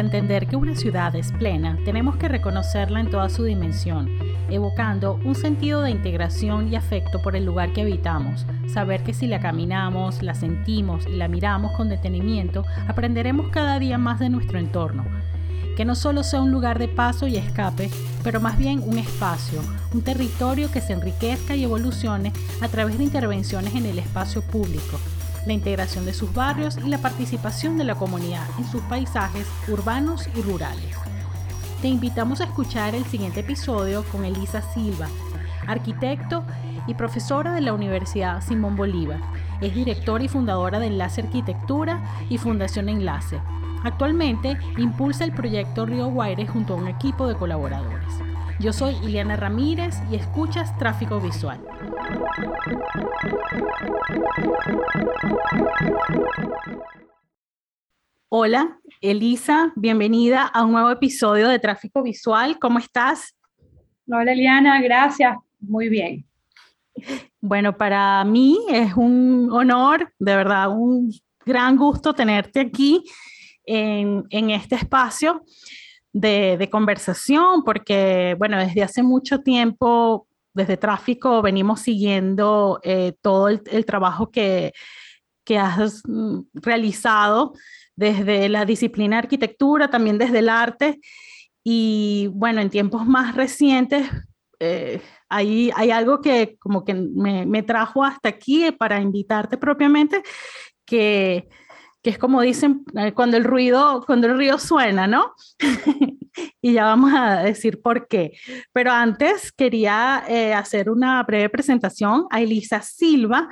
Para entender que una ciudad es plena, tenemos que reconocerla en toda su dimensión, evocando un sentido de integración y afecto por el lugar que habitamos. Saber que si la caminamos, la sentimos y la miramos con detenimiento, aprenderemos cada día más de nuestro entorno. Que no solo sea un lugar de paso y escape, pero más bien un espacio, un territorio que se enriquezca y evolucione a través de intervenciones en el espacio público, la integración de sus barrios y la participación de la comunidad en sus paisajes urbanos y rurales. Te invitamos a escuchar el siguiente episodio con Elisa Silva, arquitecto y profesora de la Universidad Simón Bolívar. Es directora y fundadora de Enlace Arquitectura y Fundación Enlace. Actualmente impulsa el proyecto Río Guaire junto a un equipo de colaboradores. Yo soy Ileana Ramírez y escuchas Tráfico Visual. Hola, Elisa, bienvenida a un nuevo episodio de Tráfico Visual. ¿Cómo estás? Hola, Eliana, gracias. Muy bien. Bueno, para mí es un honor, de verdad, un gran gusto tenerte aquí en, este espacio de, conversación, porque, bueno, desde hace mucho tiempo, desde Tráfico, venimos siguiendo eh, todo el, trabajo que, que has mm, realizado desde la disciplina arquitectura, también desde el arte. Y bueno, en tiempos más recientes, eh, hay, hay, algo que como que me, me, trajo hasta aquí para invitarte propiamente, que que es como dicen eh, cuando el ruido, cuando el río suena, ¿no? y ya vamos a decir por qué. Pero antes quería eh, hacer una breve presentación a Elisa Silva.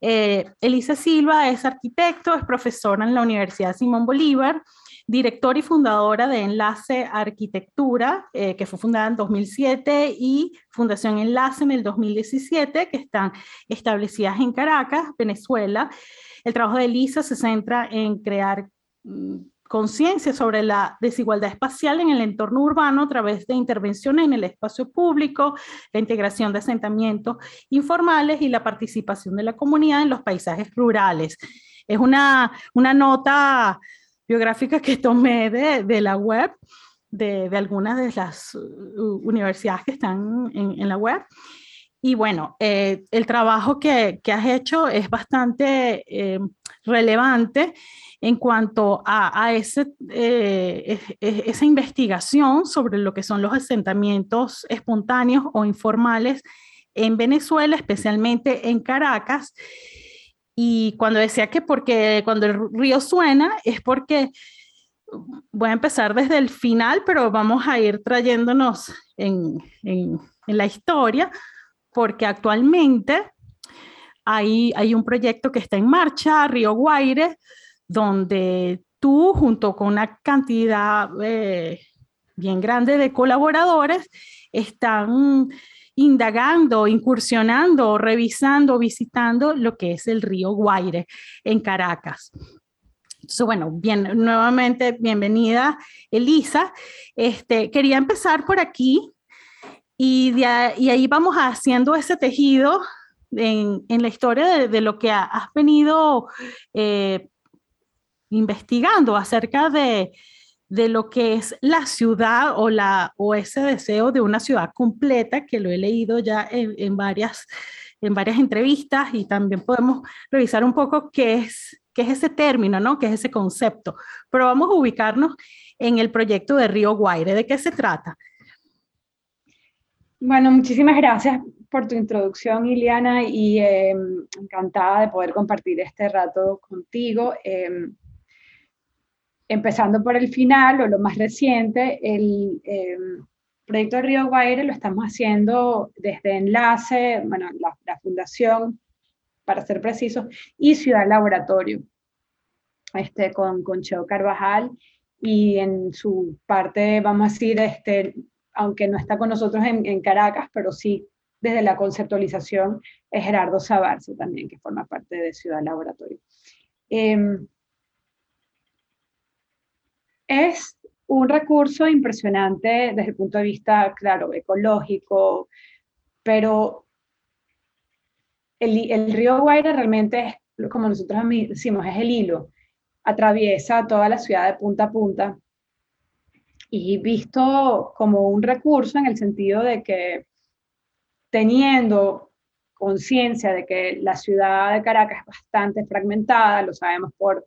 Eh, Elisa Silva es arquitecto, es profesora en la Universidad Simón Bolívar, directora y fundadora de Enlace Arquitectura, que fue fundada en 2007, y Fundación Enlace en el 2017, que están establecidas en Caracas, Venezuela. El trabajo de Elisa se centra en crear mm, conciencia sobre la desigualdad espacial en el entorno urbano a través de intervenciones en el espacio público, la integración de asentamientos informales y la participación de la comunidad en los paisajes rurales. Es una, una nota biográfica que tomé de, la web, de, algunas de las universidades que están en la web. Y bueno, eh, el trabajo que, que, has hecho es bastante eh, relevante en cuanto a, a ese, eh, esa investigación sobre lo que son los asentamientos espontáneos o informales en Venezuela, especialmente en Caracas. Y cuando decía que porque cuando el río suena es porque voy a empezar desde el final, pero vamos a ir trayéndonos en, en, en la historia porque actualmente hay, hay un proyecto que está en marcha, Río Guaire, donde tú junto con una cantidad eh, bien grande de colaboradores están indagando, incursionando, revisando, visitando lo que es el río Guaire en Caracas. Entonces, bueno, bien, nuevamente bienvenida Elisa. Este, quería empezar por aquí y, ahí, y ahí vamos haciendo ese tejido en, en la historia de, lo que has venido eh, investigando acerca de, de, lo que es la ciudad o, la, o ese deseo de una ciudad completa, que lo he leído ya en, en, varias, en varias entrevistas y también podemos revisar un poco qué es, qué es ese término, ¿no? qué es ese concepto. Pero vamos a ubicarnos en el proyecto de Río Guaire. ¿De qué se trata? Bueno, muchísimas gracias por tu introducción, Iliana, y em, encantada de poder compartir este rato contigo. Em, empezando por el final o lo más reciente, el em, proyecto Río Guaire lo estamos haciendo desde Enlace, bueno, la, fundación, para ser precisos, y Ciudad Laboratorio, este, con, con Cheo Carvajal, y en su parte, vamos a decir, este, aunque no está con nosotros en, Caracas, pero sí desde la conceptualización es Gerardo Sabarce también, que forma parte de Ciudad Laboratorio. Em, es un recurso impresionante desde el punto de vista, claro, ecológico, pero el, el río Guaira realmente es, como nosotros decimos, es el hilo, atraviesa toda la ciudad de punta a punta. Y visto como un recurso en el sentido de que teniendo conciencia de que la ciudad de Caracas es bastante fragmentada, lo sabemos por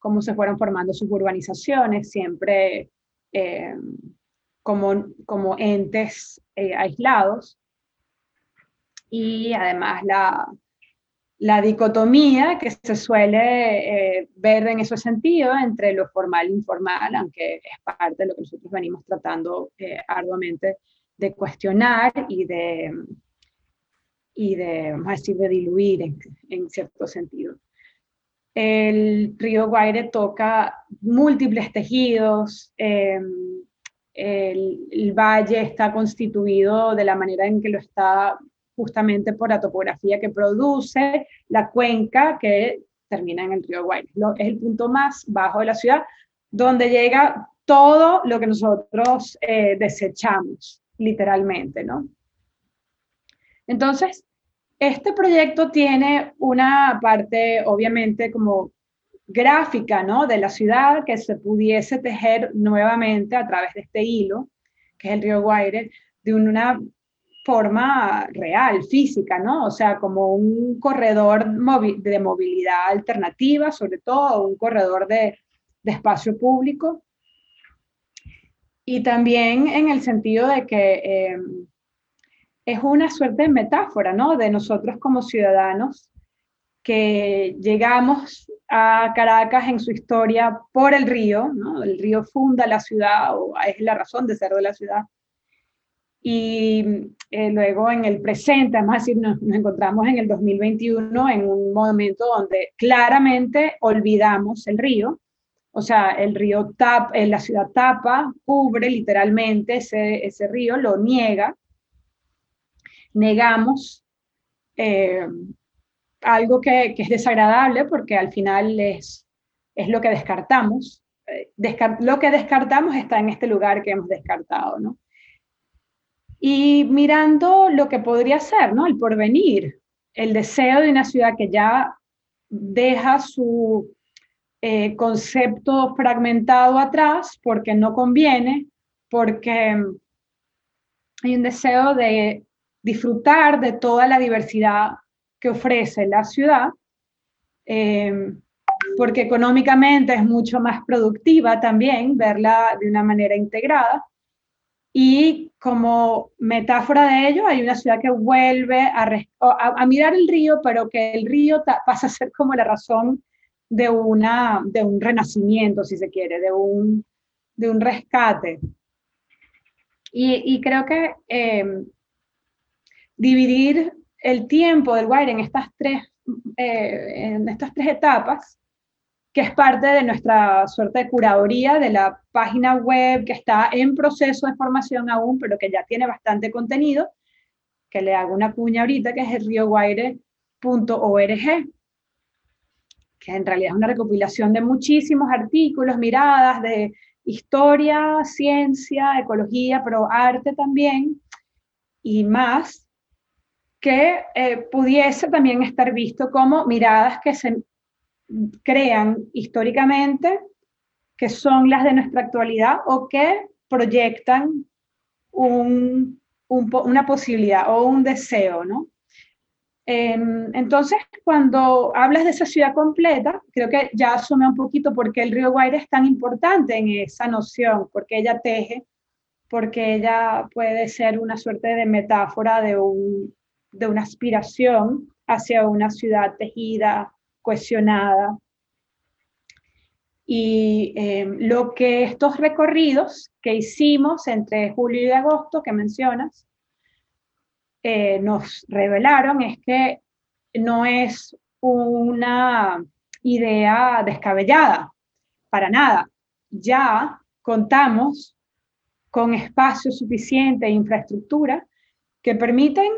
cómo se fueron formando sus urbanizaciones, siempre eh, como, como entes eh, aislados. Y además la, la dicotomía que se suele eh, ver en ese sentido entre lo formal e informal, aunque es parte de lo que nosotros venimos tratando arduamente de cuestionar y de, y de, vamos a de diluir en, en cierto sentido. El río Guaire toca múltiples tejidos, em, el, valle está constituido de la manera en que lo está justamente por la topografía que produce, la cuenca que termina en el río Guaire. es el punto más bajo de la ciudad, donde llega todo lo que nosotros eh, desechamos, literalmente, ¿no? Entonces, este proyecto tiene una parte, obviamente, como gráfica, ¿no? De la ciudad que se pudiese tejer nuevamente a través de este hilo, que es el río Guaire, de una forma real, física, ¿no? O sea, como un corredor de movilidad alternativa, sobre todo un corredor de, espacio público. Y también en el sentido de que eh, es una suerte de metáfora, ¿no? De nosotros como ciudadanos que llegamos a Caracas en su historia por el río, ¿no? El río funda la ciudad o es la razón de ser de la ciudad. Y eh, luego en el presente, además decir, nos, encontramos en el 2021 en un momento donde claramente olvidamos el río, o sea, el río tapa, eh, la ciudad tapa, cubre literalmente ese, ese río, lo niega, negamos eh, algo que, es desagradable porque al final es, es lo que descartamos. Eh, lo que descartamos está en este lugar que hemos descartado, ¿no? Y mirando lo que podría ser, ¿no? El porvenir, el deseo de una ciudad que ya deja su eh, concepto fragmentado atrás porque no conviene, porque hay un deseo de disfrutar de toda la diversidad que ofrece la ciudad, eh, porque económicamente es mucho más productiva también verla de una manera integrada. Y como metáfora de ello, hay una ciudad que vuelve a, mirar el río, pero que el río pasa a ser como la razón de, una, de un renacimiento, si se quiere, de un, de un rescate. Y, creo que eh, dividir el tiempo del wire en estas tres, eh, en estas tres etapas, que es parte de nuestra suerte de curaduría de la página web que está en proceso de formación aún, pero que ya tiene bastante contenido, que le hago una cuña ahorita, que es el rioguaire.org, que en realidad es una recopilación de muchísimos artículos, miradas de historia, ciencia, ecología, pero arte también, y más, que eh, pudiese también estar visto como miradas que se crean históricamente, que son las de nuestra actualidad o que proyectan una posibilidad o un deseo, ¿no? Em, entonces, cuando hablas de esa ciudad completa, creo que ya asume un poquito por qué el río Guaire es tan importante en esa noción, porque ella teje, porque ella puede ser una suerte de metáfora de un, de una aspiración hacia una ciudad tejida, cohesionada. Y eh, lo que estos recorridos que hicimos entre julio y agosto, que mencionas, eh, nos revelaron es que no es una idea descabellada, para nada. Ya contamos con espacio suficiente e infraestructura que permiten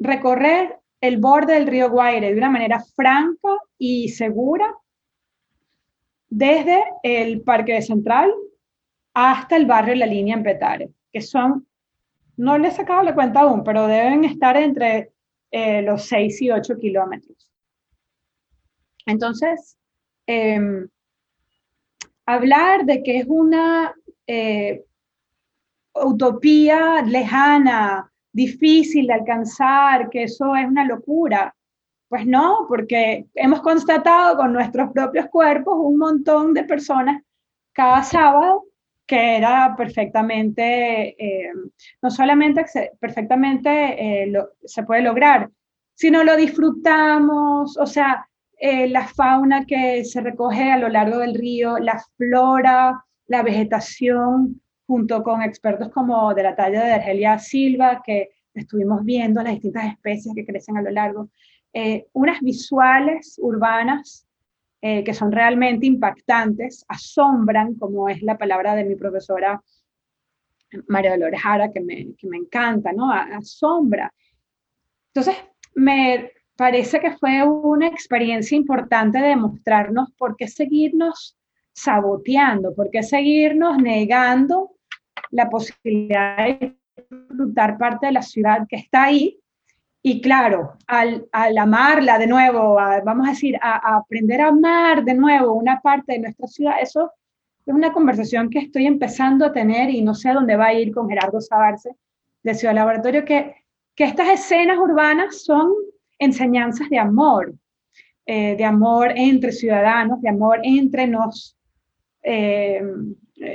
recorrer el borde del río Guaire de una manera franca y segura desde el Parque Central hasta el barrio La Línea en Petare, que son, no les he sacado la cuenta aún, pero deben estar entre eh, los 6 y 8 kilómetros. Entonces, em, hablar de que es una eh, utopía lejana, difícil de alcanzar, que eso es una locura. Pues no, porque hemos constatado con nuestros propios cuerpos un montón de personas cada sábado que era perfectamente, eh, no solamente perfectamente eh, se puede lograr, sino lo disfrutamos, o sea, eh, la fauna que se recoge a lo largo del río, la flora, la vegetación, junto con expertos como de la talla de Argelia Silva, que estuvimos viendo las distintas especies que crecen a lo largo, eh, unas visuales urbanas eh, que son realmente impactantes, asombran, como es la palabra de mi profesora María Dolores Jara, que me, que me encanta, ¿no? Asombra. Entonces, me parece que fue una experiencia importante de mostrarnos por qué seguirnos saboteando, por qué seguirnos negando la posibilidad de disfrutar parte de la ciudad que está ahí. Y claro, al, al amarla de nuevo, vamos a decir, a, aprender a amar de nuevo una parte de nuestra ciudad, eso es una conversación que estoy empezando a tener y no sé dónde va a ir con Gerardo Sabarce de Ciudad Laboratorio, que, que estas escenas urbanas son enseñanzas de amor, eh, de amor entre ciudadanos, de amor entre nos, eh,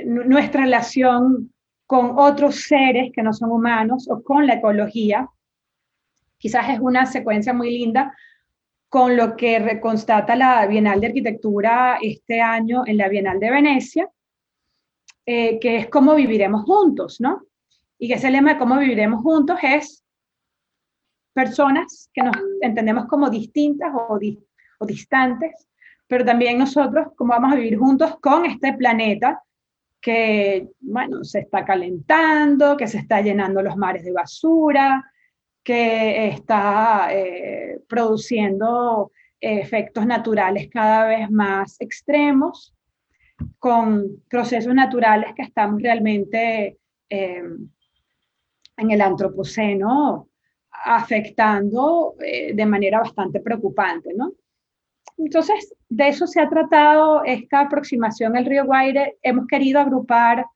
nuestra relación con otros seres que no son humanos o con la ecología. Quizás es una secuencia muy linda con lo que reconstata la Bienal de Arquitectura este año en la Bienal de Venecia, eh, que es cómo viviremos juntos, ¿no? Y que ese lema de cómo viviremos juntos es personas que nos entendemos como distintas o distantes, pero también nosotros cómo vamos a vivir juntos con este planeta que, bueno, se está calentando, que se está llenando los mares de basura, que está eh, produciendo efectos naturales cada vez más extremos, con procesos naturales que estamos realmente eh, en el antropoceno afectando eh, de manera bastante preocupante, ¿no? Entonces, de eso se ha tratado esta aproximación al río Guaire. Hemos querido agrupar,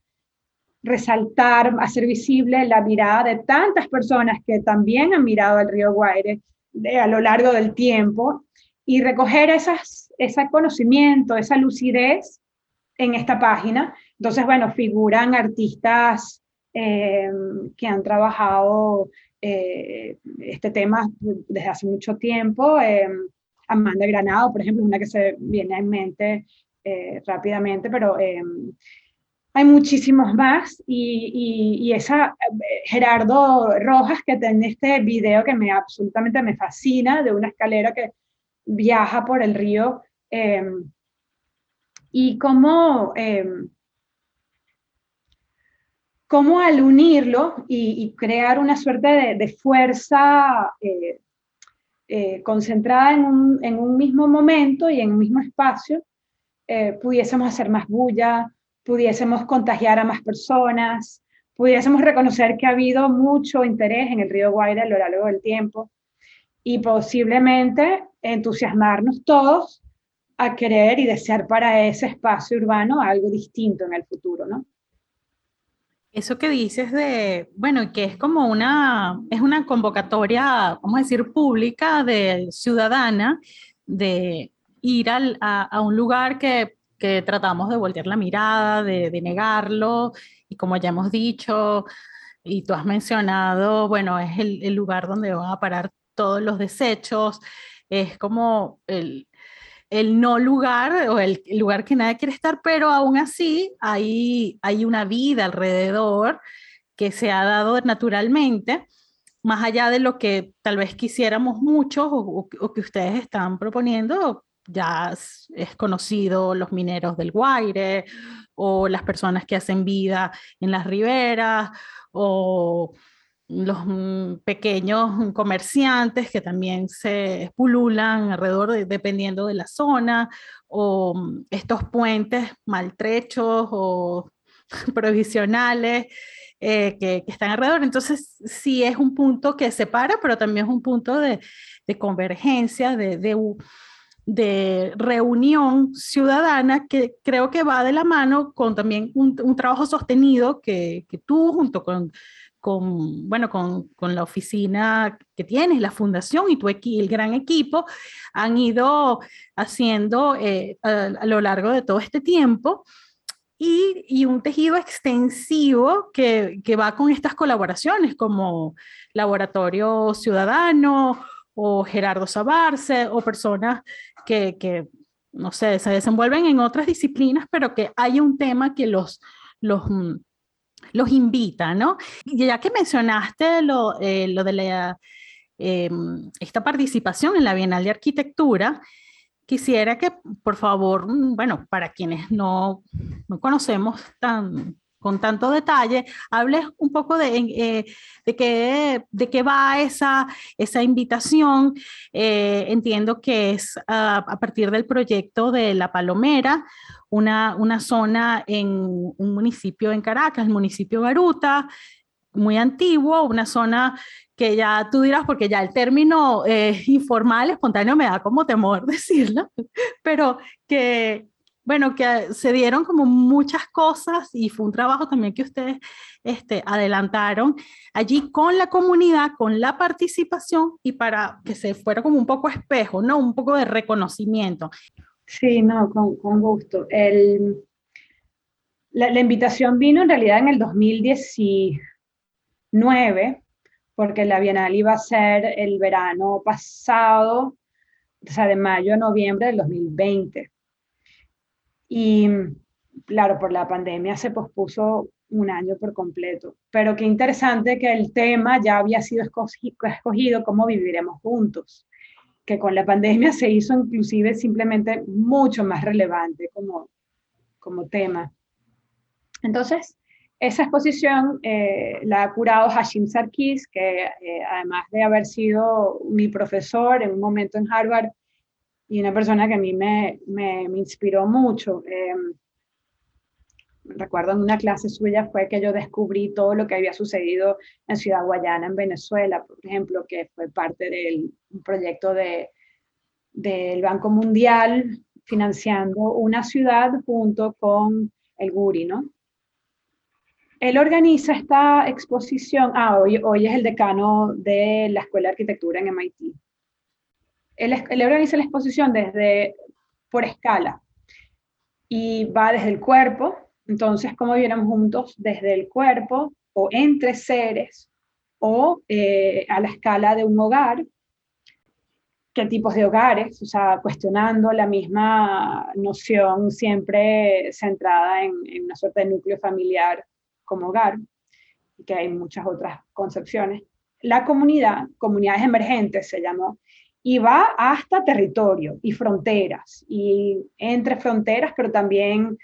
resaltar, hacer visible la mirada de tantas personas que también han mirado al río Guaire a lo largo del tiempo y recoger esas, ese conocimiento, esa lucidez en esta página. Entonces, bueno, figuran artistas eh, que han trabajado eh, este tema desde hace mucho tiempo. Eh, Amanda Granado, por ejemplo, una que se viene en mente eh, rápidamente, pero em, hay muchísimos más y, esa Gerardo Rojas que tiene este video que me absolutamente me fascina de una escalera que viaja por el río em, y cómo, em, cómo al unirlo y, crear una suerte de, de fuerza eh, eh, concentrada en un, en un, mismo momento y en un mismo espacio, eh, pudiésemos hacer más bulla, pudiésemos contagiar a más personas, pudiésemos reconocer que ha habido mucho interés en el río Guaira a lo largo del tiempo y posiblemente entusiasmarnos todos a querer y desear para ese espacio urbano algo distinto en el futuro, ¿no? Eso que dices de, bueno, que es como una, es una convocatoria, vamos a decir, pública, de ciudadana, de ir al, a, un lugar que, que, tratamos de voltear la mirada, de, negarlo, y como ya hemos dicho, y tú has mencionado, bueno, es el, el lugar donde van a parar todos los desechos, es como el, el no lugar o el lugar que nadie quiere estar, pero aún así hay, hay una vida alrededor que se ha dado naturalmente, más allá de lo que tal vez quisiéramos muchos o, que ustedes están proponiendo, ya es, conocido los mineros del Guaire o las personas que hacen vida en las riberas o los mm, pequeños comerciantes que también se pululan alrededor dependiendo de la zona, o mm, estos puentes maltrechos o provisionales eh, que, están alrededor. Entonces, sí es un punto que separa, pero también es un punto de, convergencia, de, reunión ciudadana que creo que va de la mano con también un, trabajo sostenido que, que, tú junto con, con, bueno, con, con, la oficina que tienes, la fundación y tu el gran equipo han ido haciendo eh, a, lo largo de todo este tiempo. Y, y, un tejido extensivo que, que, va con estas colaboraciones como Laboratorio Ciudadano o Gerardo Sabarce o personas que, que, no sé, se desenvuelven en otras disciplinas, pero que hay un tema que los, los, mm, los invita, ¿no? Y ya que mencionaste lo, eh, lo de la, em, esta participación en la Bienal de Arquitectura, quisiera que, por favor, bueno, para quienes no, no conocemos tan, con tanto detalle, hables un poco de, eh, de, qué, de qué va esa, esa invitación. Eh, entiendo que es a, partir del proyecto de La Palomera, una, una zona en un municipio en Caracas, el municipio Garuta, muy antiguo, una zona que ya tú dirás, porque ya el término eh, informal, espontáneo, me da como temor decirlo, pero que bueno, que se dieron como muchas cosas y fue un trabajo también que ustedes este, adelantaron allí con la comunidad, con la participación y para que se fuera como un poco espejo, ¿no? Un poco de reconocimiento. Sí, no, con, con gusto. El, la, invitación vino en realidad en el 2019, porque la Bienal iba a ser el verano pasado, o sea, de mayo a noviembre del 2020 y claro, por la pandemia se pospuso un año por completo. Pero qué interesante que el tema ya había sido escogido, cómo viviremos juntos, que con la pandemia se hizo inclusive simplemente mucho más relevante como, como tema. Entonces, esa exposición eh, la ha curado Hashim Sarkis, que eh, además de haber sido mi profesor en un momento en Harvard, y una persona que a mí me, me, me inspiró mucho. Eh, recuerdo en una clase suya fue que yo descubrí todo lo que había sucedido en Ciudad Guayana, en Venezuela, por ejemplo, que fue parte del proyecto de, del Banco Mundial financiando una ciudad junto con el Guri, ¿no? Él organiza esta exposición, ah, hoy, hoy es el decano de la Escuela de Arquitectura en MIT él, organiza la exposición desde, por escala, y va desde el cuerpo, entonces como viéramos juntos desde el cuerpo o entre seres o eh, a la escala de un hogar, qué tipos de hogares, o sea, cuestionando la misma noción siempre centrada en, en una suerte de núcleo familiar como hogar, que hay muchas otras concepciones. La comunidad, comunidades emergentes se llamó, y va hasta territorio y fronteras, y entre fronteras, pero también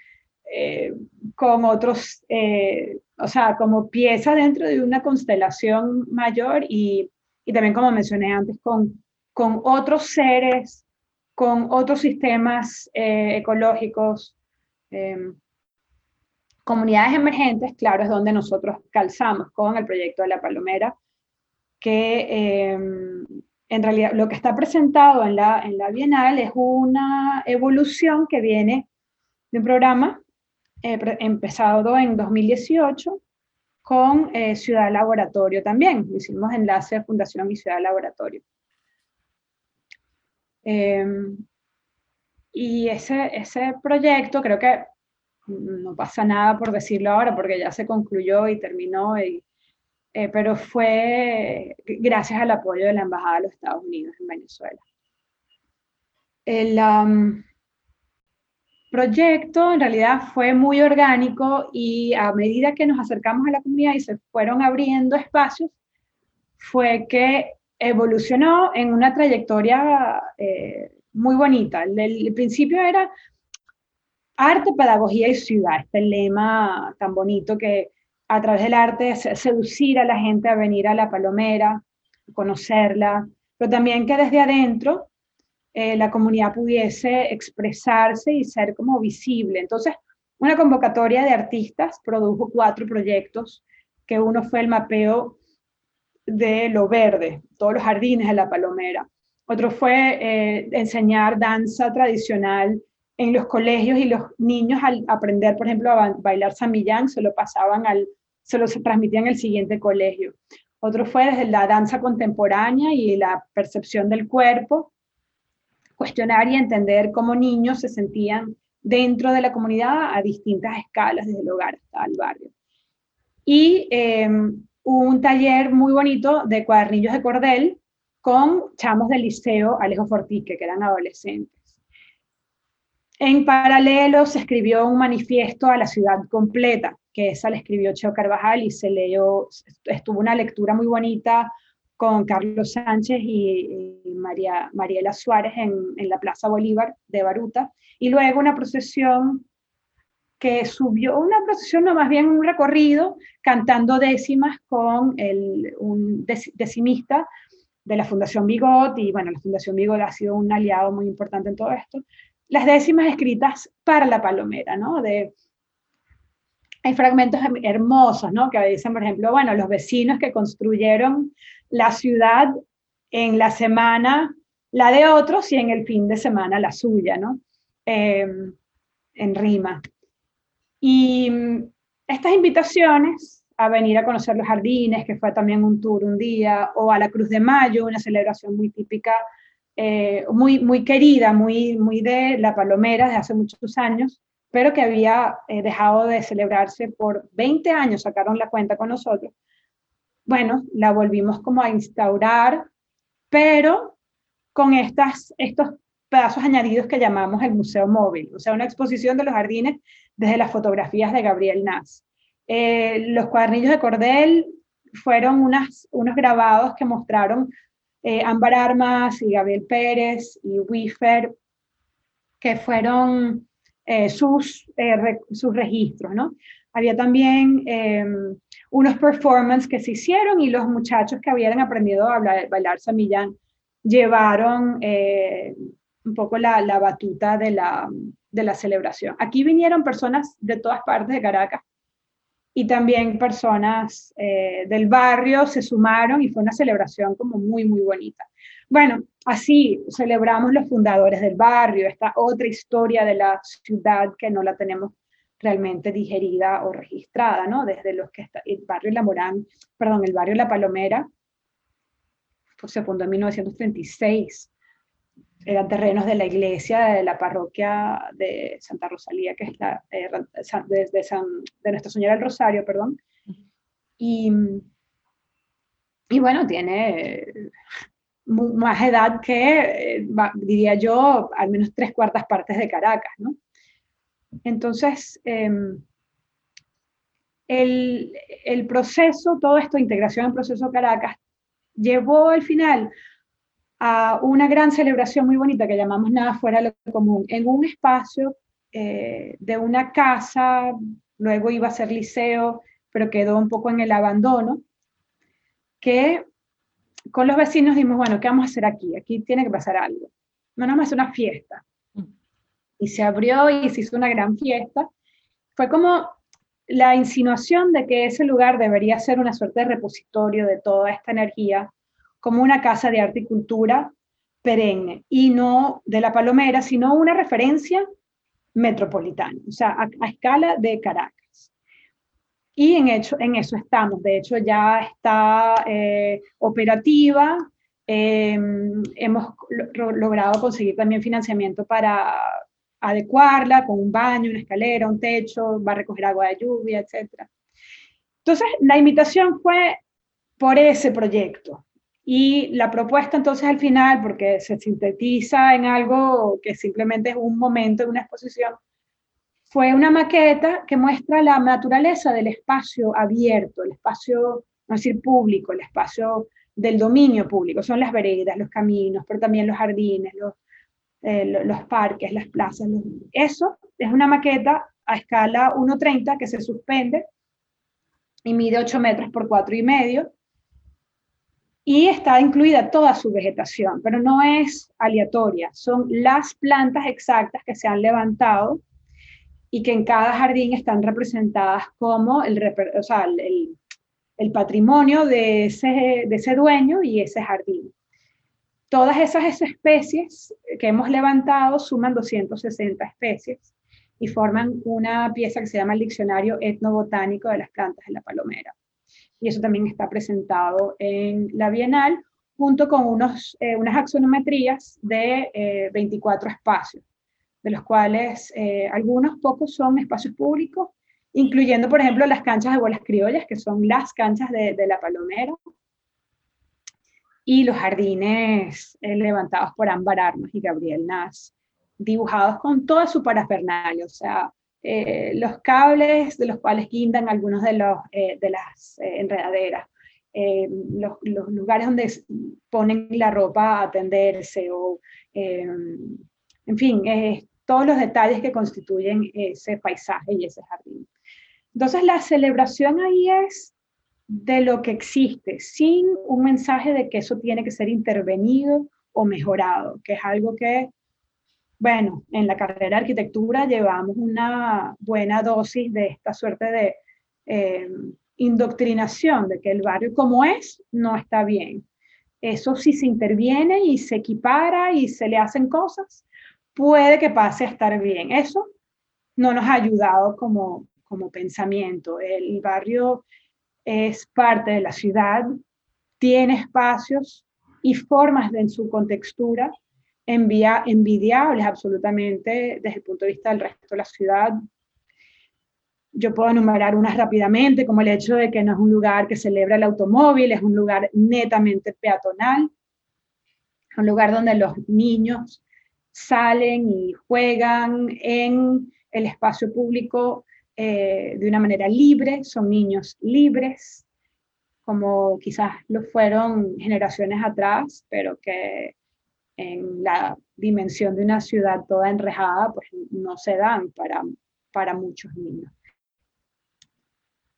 eh, otros, eh, o sea, como pieza dentro de una constelación mayor y, y también, como mencioné antes, con, con otros seres, con otros sistemas eh, ecológicos. Em, comunidades emergentes, claro, es donde nosotros calzamos con el proyecto de la Palomera, que em, en realidad lo que está presentado en la, en la Bienal es una evolución que viene de un programa eh, empezado en 2018 con eh, Ciudad Laboratorio también. Hicimos enlace de Fundación y Ciudad Laboratorio. Em, y ese, ese proyecto creo que no pasa nada por decirlo ahora porque ya se concluyó y terminó y eh, pero fue gracias al apoyo de la Embajada de los Estados Unidos en Venezuela. El um, proyecto en realidad fue muy orgánico y a medida que nos acercamos a la comunidad y se fueron abriendo espacios, fue que evolucionó en una trayectoria eh, muy bonita. El, el, principio era arte, pedagogía y ciudad, este lema tan bonito que a través del arte seducir a la gente a venir a la palomera, conocerla, pero también que desde adentro eh, la comunidad pudiese expresarse y ser como visible. Entonces, una convocatoria de artistas produjo cuatro proyectos, que uno fue el mapeo de lo verde, todos los jardines de la palomera. Otro fue eh, enseñar danza tradicional en los colegios y los niños al aprender, por ejemplo, a bailar samillán, se lo pasaban al, se lo transmitían al siguiente colegio. Otro fue desde la danza contemporánea y la percepción del cuerpo, cuestionar y entender cómo niños se sentían dentro de la comunidad a distintas escalas, desde el hogar hasta el barrio. Y em, un taller muy bonito de cuadernillos de cordel con chamos del liceo Alejo Fortique, que eran adolescentes. En paralelo se escribió un manifiesto a la ciudad completa, que esa la escribió Cheo Carvajal y se leyó, estuvo una lectura muy bonita con Carlos Sánchez y, María, Mariela Suárez en, en, la Plaza Bolívar de Baruta, y luego una procesión que subió, una procesión, no más bien un recorrido, cantando décimas con el, un decimista de la Fundación Bigot, y bueno, la Fundación Bigot ha sido un aliado muy importante en todo esto, las décimas escritas para la palomera, ¿no? De, hay fragmentos hermosos, ¿no? Que dicen, por ejemplo, bueno, los vecinos que construyeron la ciudad en la semana la de otros y en el fin de semana la suya, ¿no? Em, en rima. Y mm, estas invitaciones a venir a conocer los jardines, que fue también un tour un día, o a la Cruz de Mayo, una celebración muy típica, eh, muy, muy querida, muy, muy de la Palomera de hace muchos años, pero que había eh, dejado de celebrarse por 20 años, sacaron la cuenta con nosotros. Bueno, la volvimos como a instaurar, pero con estas, estos pedazos añadidos que llamamos el Museo Móvil, o sea, una exposición de los jardines desde las fotografías de Gabriel Nas. Eh, los cuadernillos de Cordel fueron unos grabados que mostraron eh, Ámbar Armas y Gabriel Pérez y Wiffer, que fueron eh, sus, sus registros, ¿no? Había también unos performances que se hicieron y los muchachos que habían aprendido a bailar, bailar samillán llevaron un poco la, la batuta de la, de la celebración. Aquí vinieron personas de todas partes de Caracas y también personas eh, del barrio se sumaron y fue una celebración como muy, muy bonita. Bueno, así celebramos los fundadores del barrio, esta otra historia de la ciudad que no la tenemos realmente digerida o registrada, ¿no? Desde los que está, el barrio La Morán, perdón, el barrio La Palomera, pues se fundó en 1936 eran terrenos de la iglesia de la parroquia de Santa Rosalía, que es la, eh, de, San, de Nuestra Señora del Rosario, perdón. Y, y bueno, tiene más edad que, eh, diría yo, al menos tres cuartas partes de Caracas, ¿no? Entonces, em, el, proceso, todo esto, integración en proceso Caracas, llevó al final a una gran celebración muy bonita que llamamos Nada Fuera de lo Común, en un espacio eh, de una casa, luego iba a ser liceo, pero quedó un poco en el abandono, que con los vecinos dijimos, bueno, ¿qué vamos a hacer aquí? Aquí tiene que pasar algo. No, no, es una fiesta. Y se abrió y se hizo una gran fiesta. Fue como la insinuación de que ese lugar debería ser una suerte de repositorio de toda esta energía como una casa de arte y cultura perenne y no de la Palomera, sino una referencia metropolitana, o sea, a, escala de Caracas. Y en, hecho, en eso estamos, de hecho ya está eh, operativa, em, hemos logrado conseguir también financiamiento para adecuarla con un baño, una escalera, un techo, va a recoger agua de lluvia, etc. Entonces, la invitación fue por ese proyecto, y la propuesta entonces al final, porque se sintetiza en algo que simplemente es un momento de una exposición, fue una maqueta que muestra la naturaleza del espacio abierto, el espacio, no decir público, el espacio del dominio público. Son las veredas, los caminos, pero también los jardines, los, eh, los parques, las plazas. Eso es una maqueta a escala 1.30 que se suspende y mide 8 metros por 4 y medio y está incluida toda su vegetación, pero no es aleatoria, son las plantas exactas que se han levantado y que en cada jardín están representadas como el, o sea, el, el patrimonio de ese, de ese dueño y ese jardín. Todas esas especies que hemos levantado suman 260 especies y forman una pieza que se llama el Diccionario Etnobotánico de las Plantas de la Palomera. Y eso también está presentado en la Bienal, junto con unos, eh, unas axonometrías de 24 espacios de los cuales eh, algunos pocos son espacios públicos, incluyendo, por ejemplo, las canchas de bolas criollas, que son las canchas de, la Palomera, y los jardines eh, levantados por Ámbar Armas y Gabriel Nas, dibujados con toda su parafernalia, o sea, eh, los cables de los cuales guindan algunos de, los, de las enredaderas, los, los, lugares donde ponen la ropa a tenderse, o, en fin, todos los detalles que constituyen ese paisaje y ese jardín. Entonces la celebración ahí es de lo que existe, sin un mensaje de que eso tiene que ser intervenido o mejorado, que es algo que, bueno, en la carrera de arquitectura llevamos una buena dosis de esta suerte de eh, indoctrinación, de que el barrio como es no está bien. Eso sí se interviene y se equipara y se le hacen cosas, puede que pase a estar bien. Eso no nos ha ayudado como, como pensamiento. El barrio es parte de la ciudad, tiene espacios y formas en su contextura envidiables absolutamente desde el punto de vista del resto de la ciudad. Yo puedo enumerar unas rápidamente, como el hecho de que no es un lugar que celebra el automóvil, es un lugar netamente peatonal, un lugar donde los niños salen y juegan en el espacio público eh, de una manera libre, son niños libres, como quizás lo fueron generaciones atrás, pero que en la dimensión de una ciudad toda enrejada, pues no se dan para, para muchos niños.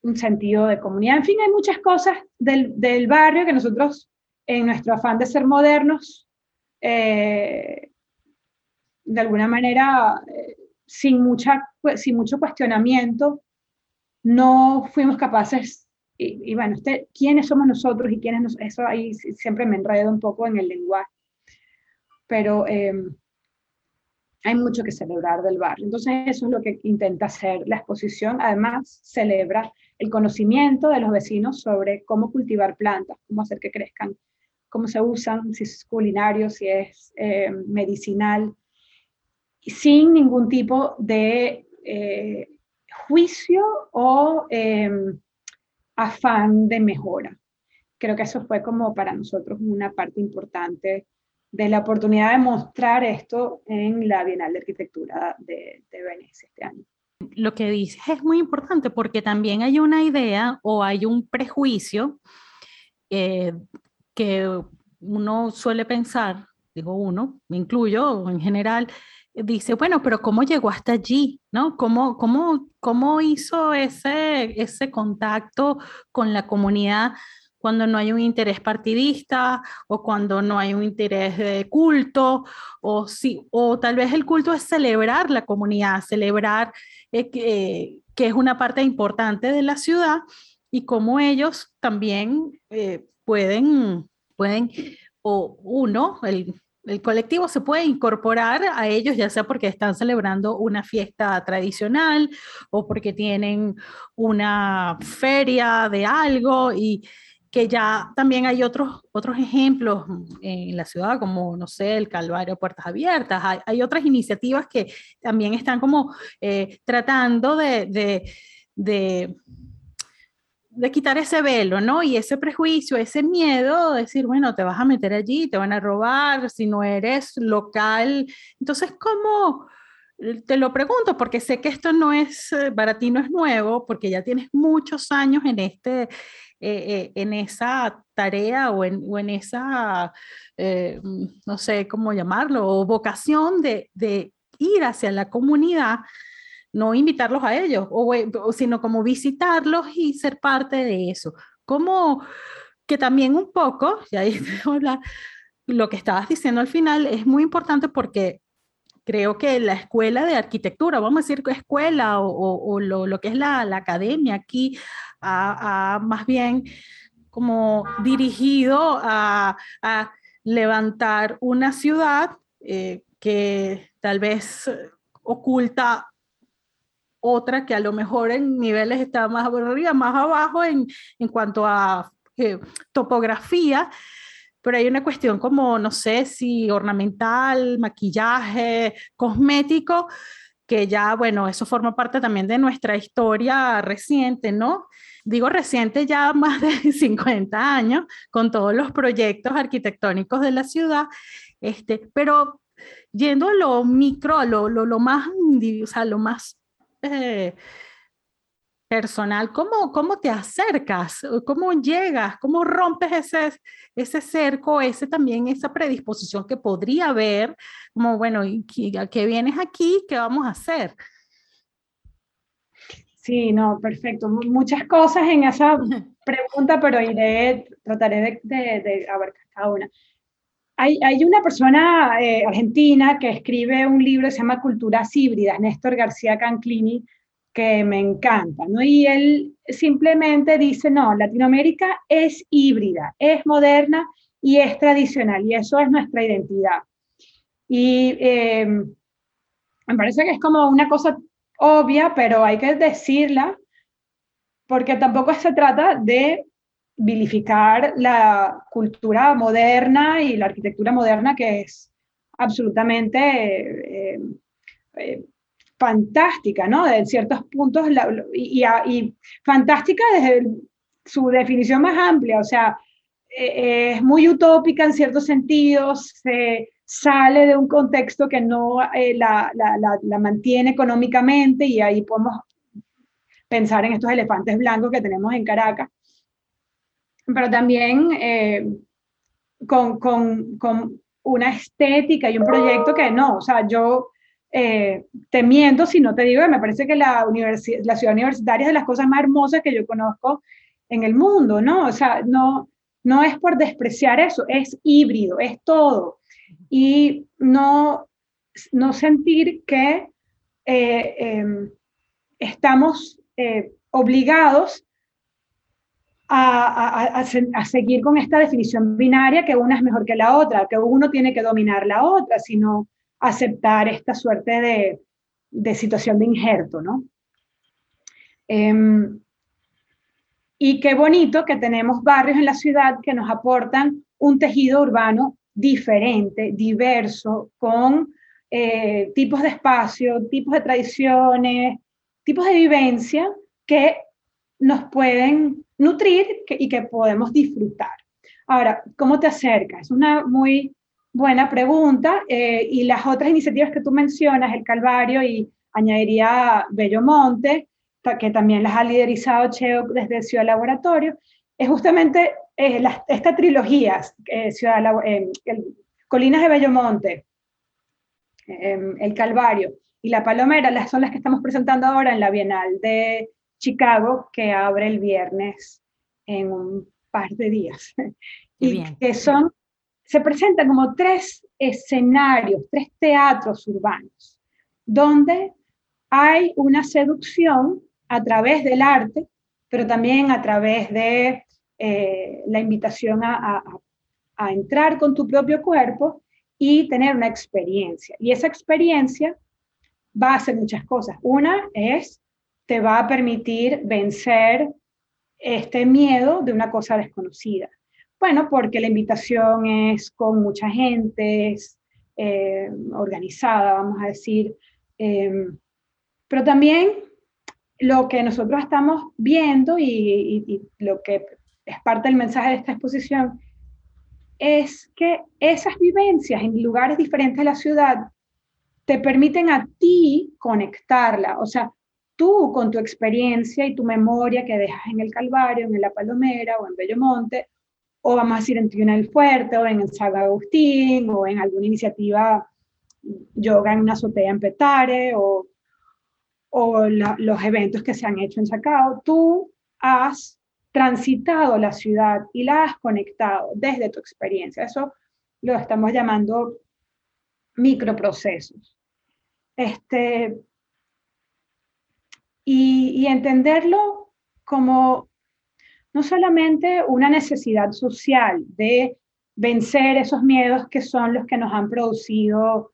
Un sentido de comunidad, en fin, hay muchas cosas del, del barrio que nosotros, en nuestro afán de ser modernos, eh, de alguna manera, eh, sin, mucha, sin mucho cuestionamiento, no fuimos capaces, y, bueno, este, ¿quiénes somos nosotros y quiénes nos, eso ahí siempre me enredo un poco en el lenguaje, pero em, hay mucho que celebrar del barrio. Entonces eso es lo que intenta hacer la exposición. Además, celebra el conocimiento de los vecinos sobre cómo cultivar plantas, cómo hacer que crezcan, cómo se usan, si es culinario, si es em, medicinal, sin ningún tipo de eh, juicio o em, afán de mejora. Creo que eso fue como para nosotros una parte importante de la oportunidad de mostrar esto en la Bienal de Arquitectura de, Venecia este año. Lo que dices es muy importante porque también hay una idea o hay un prejuicio eh, que uno suele pensar, digo uno, me incluyo en general, dice, bueno, pero ¿cómo llegó hasta allí? ¿No? ¿Cómo, cómo, cómo hizo ese, ese contacto con la comunidad cuando no hay un interés partidista o cuando no hay un interés de culto o, sí, o tal vez el culto es celebrar la comunidad, celebrar eh, que, que, es una parte importante de la ciudad y cómo ellos también eh, pueden, pueden, o uno, el, el colectivo se puede incorporar a ellos, ya sea porque están celebrando una fiesta tradicional o porque tienen una feria de algo y que ya también hay otros, otros ejemplos en la ciudad, como, no sé, el Calvario Puertas Abiertas. Hay, otras iniciativas que también están como eh, tratando de de quitar ese velo, ¿no? Y ese prejuicio, ese miedo, de decir, bueno, te vas a meter allí, te van a robar, si no eres local. Entonces, ¿cómo? Te lo pregunto porque sé que esto no es, eh, para ti no es nuevo, porque ya tienes muchos años en, este, eh, eh, en esa tarea o en, o en esa, no sé cómo llamarlo, o vocación de, de ir hacia la comunidad no invitarlos a ellos, o, sino como visitarlos y ser parte de eso. Como que también un poco, y ahí hablar, lo que estabas diciendo al final es muy importante porque creo que la escuela de arquitectura, vamos a decir escuela o, lo, que es la, academia aquí, ha, más bien como dirigido a, a levantar una ciudad eh, que tal vez oculta otra que a lo mejor en niveles está más arriba, más abajo en, en cuanto a eh, topografía, pero hay una cuestión como, no sé si ornamental, maquillaje, cosmético, que ya, bueno, eso forma parte también de nuestra historia reciente, ¿no? Digo reciente ya más de 50 años, con todos los proyectos arquitectónicos de la ciudad, este, pero yendo a lo micro, a lo, lo, lo más, o sea, lo más eh, personal, ¿cómo, ¿cómo te acercas? ¿Cómo llegas? ¿Cómo rompes ese, ese cerco, ese también, esa predisposición que podría haber? Como, bueno, ¿a qué vienes aquí? ¿Qué vamos a hacer? Sí, no, perfecto. Muchas cosas en esa pregunta, pero iré, trataré de, de, de abarcar cada una. Hay, una persona eh, argentina que escribe un libro que se llama Culturas Híbridas, Néstor García Canclini, que me encanta, ¿no? Y él simplemente dice, no, Latinoamérica es híbrida, es moderna y es tradicional, y eso es nuestra identidad. Y eh, me parece que es como una cosa obvia, pero hay que decirla, porque tampoco se trata de vilificar la cultura moderna y la arquitectura moderna, que es absolutamente eh, eh, fantástica, ¿no? En ciertos puntos, y, fantástica desde su definición más amplia, o sea, eh, es muy utópica en ciertos sentidos, se sale de un contexto que no la, la, mantiene económicamente y ahí podemos pensar en estos elefantes blancos que tenemos en Caracas, pero también eh, con, con, con, una estética y un proyecto que no, o sea, yo eh, te miento si no te digo me parece que la, la ciudad universitaria es de las cosas más hermosas que yo conozco en el mundo, ¿no? O sea, no, no es por despreciar eso, es híbrido, es todo. Y no, no sentir que eh, em, estamos eh, obligados a, seguir con esta definición binaria que una es mejor que la otra, que uno tiene que dominar la otra, sino aceptar esta suerte de, de situación de injerto, ¿no? Em, y qué bonito que tenemos barrios en la ciudad que nos aportan un tejido urbano diferente, diverso, con eh, tipos de espacio, tipos de tradiciones, tipos de vivencia que nos pueden nutrir y que podemos disfrutar. Ahora, ¿cómo te acercas? Es una muy buena pregunta. Eh, y las otras iniciativas que tú mencionas, el Calvario y añadiría Bellomonte, que también las ha liderizado Cheo desde Ciudad Laboratorio, es justamente eh, esta trilogía, eh, Ciudad, Colinas de Bellomonte, em, el Calvario y la Palomera, las son las que estamos presentando ahora en la Bienal de Chicago, que abre el viernes en un par de días. y que son, se presentan como tres escenarios, tres teatros urbanos, donde hay una seducción a través del arte, pero también a través de eh, la invitación a, a entrar con tu propio cuerpo y tener una experiencia. Y esa experiencia va a hacer muchas cosas. Una es te va a permitir vencer este miedo de una cosa desconocida. Bueno, porque la invitación es con mucha gente, es eh, organizada, vamos a decir, em, pero también lo que nosotros estamos viendo y, y, lo que es parte del mensaje de esta exposición es que esas vivencias en lugares diferentes de la ciudad te permiten a ti conectarla. O sea, tú con tu experiencia y tu memoria que dejas en el Calvario, en La Palomera o en Bellomonte, o vamos a decir en Tribuna del Fuerte o en San Agustín o en alguna iniciativa yoga en una azotea en Petare o, o los eventos que se han hecho en Chacao, tú has transitado la ciudad y la has conectado desde tu experiencia. Eso lo estamos llamando microprocesos. Este, y, entenderlo como no solamente una necesidad social de vencer esos miedos que son los que nos han producido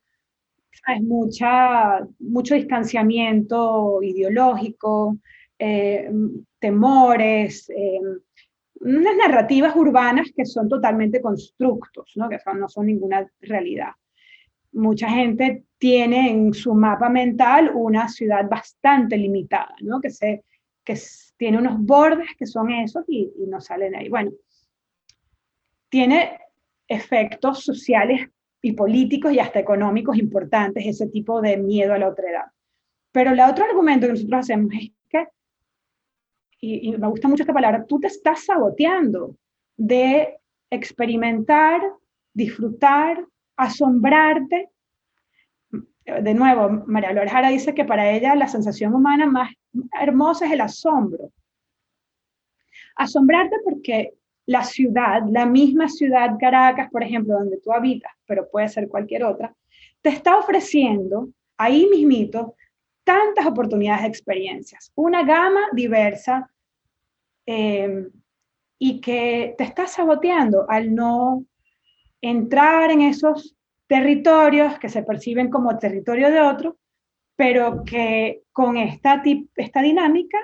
Mucha, mucho distanciamiento ideológico, eh, temores, eh, unas narrativas urbanas que son totalmente constructos, ¿no? que no son ninguna realidad. Mucha gente tiene en su mapa mental una ciudad bastante limitada, ¿no? que, se, que tiene unos bordes que son esos y, y no salen ahí. Bueno, tiene efectos sociales y políticos y hasta económicos importantes ese tipo de miedo a la otredad. Pero el otro argumento que nosotros hacemos es que, y, y me gusta mucho esta palabra, tú te estás saboteando de experimentar, disfrutar, asombrarte. De nuevo, María Lourdes dice que para ella la sensación humana más hermosa es el asombro. Asombrarte porque la ciudad, la misma ciudad Caracas, por ejemplo, donde tú habitas, pero puede ser cualquier otra, te está ofreciendo ahí mismito tantas oportunidades de experiencias, una gama diversa eh, y que te está saboteando al no entrar en esos territorios que se perciben como territorio de otro, pero que con esta, esta dinámica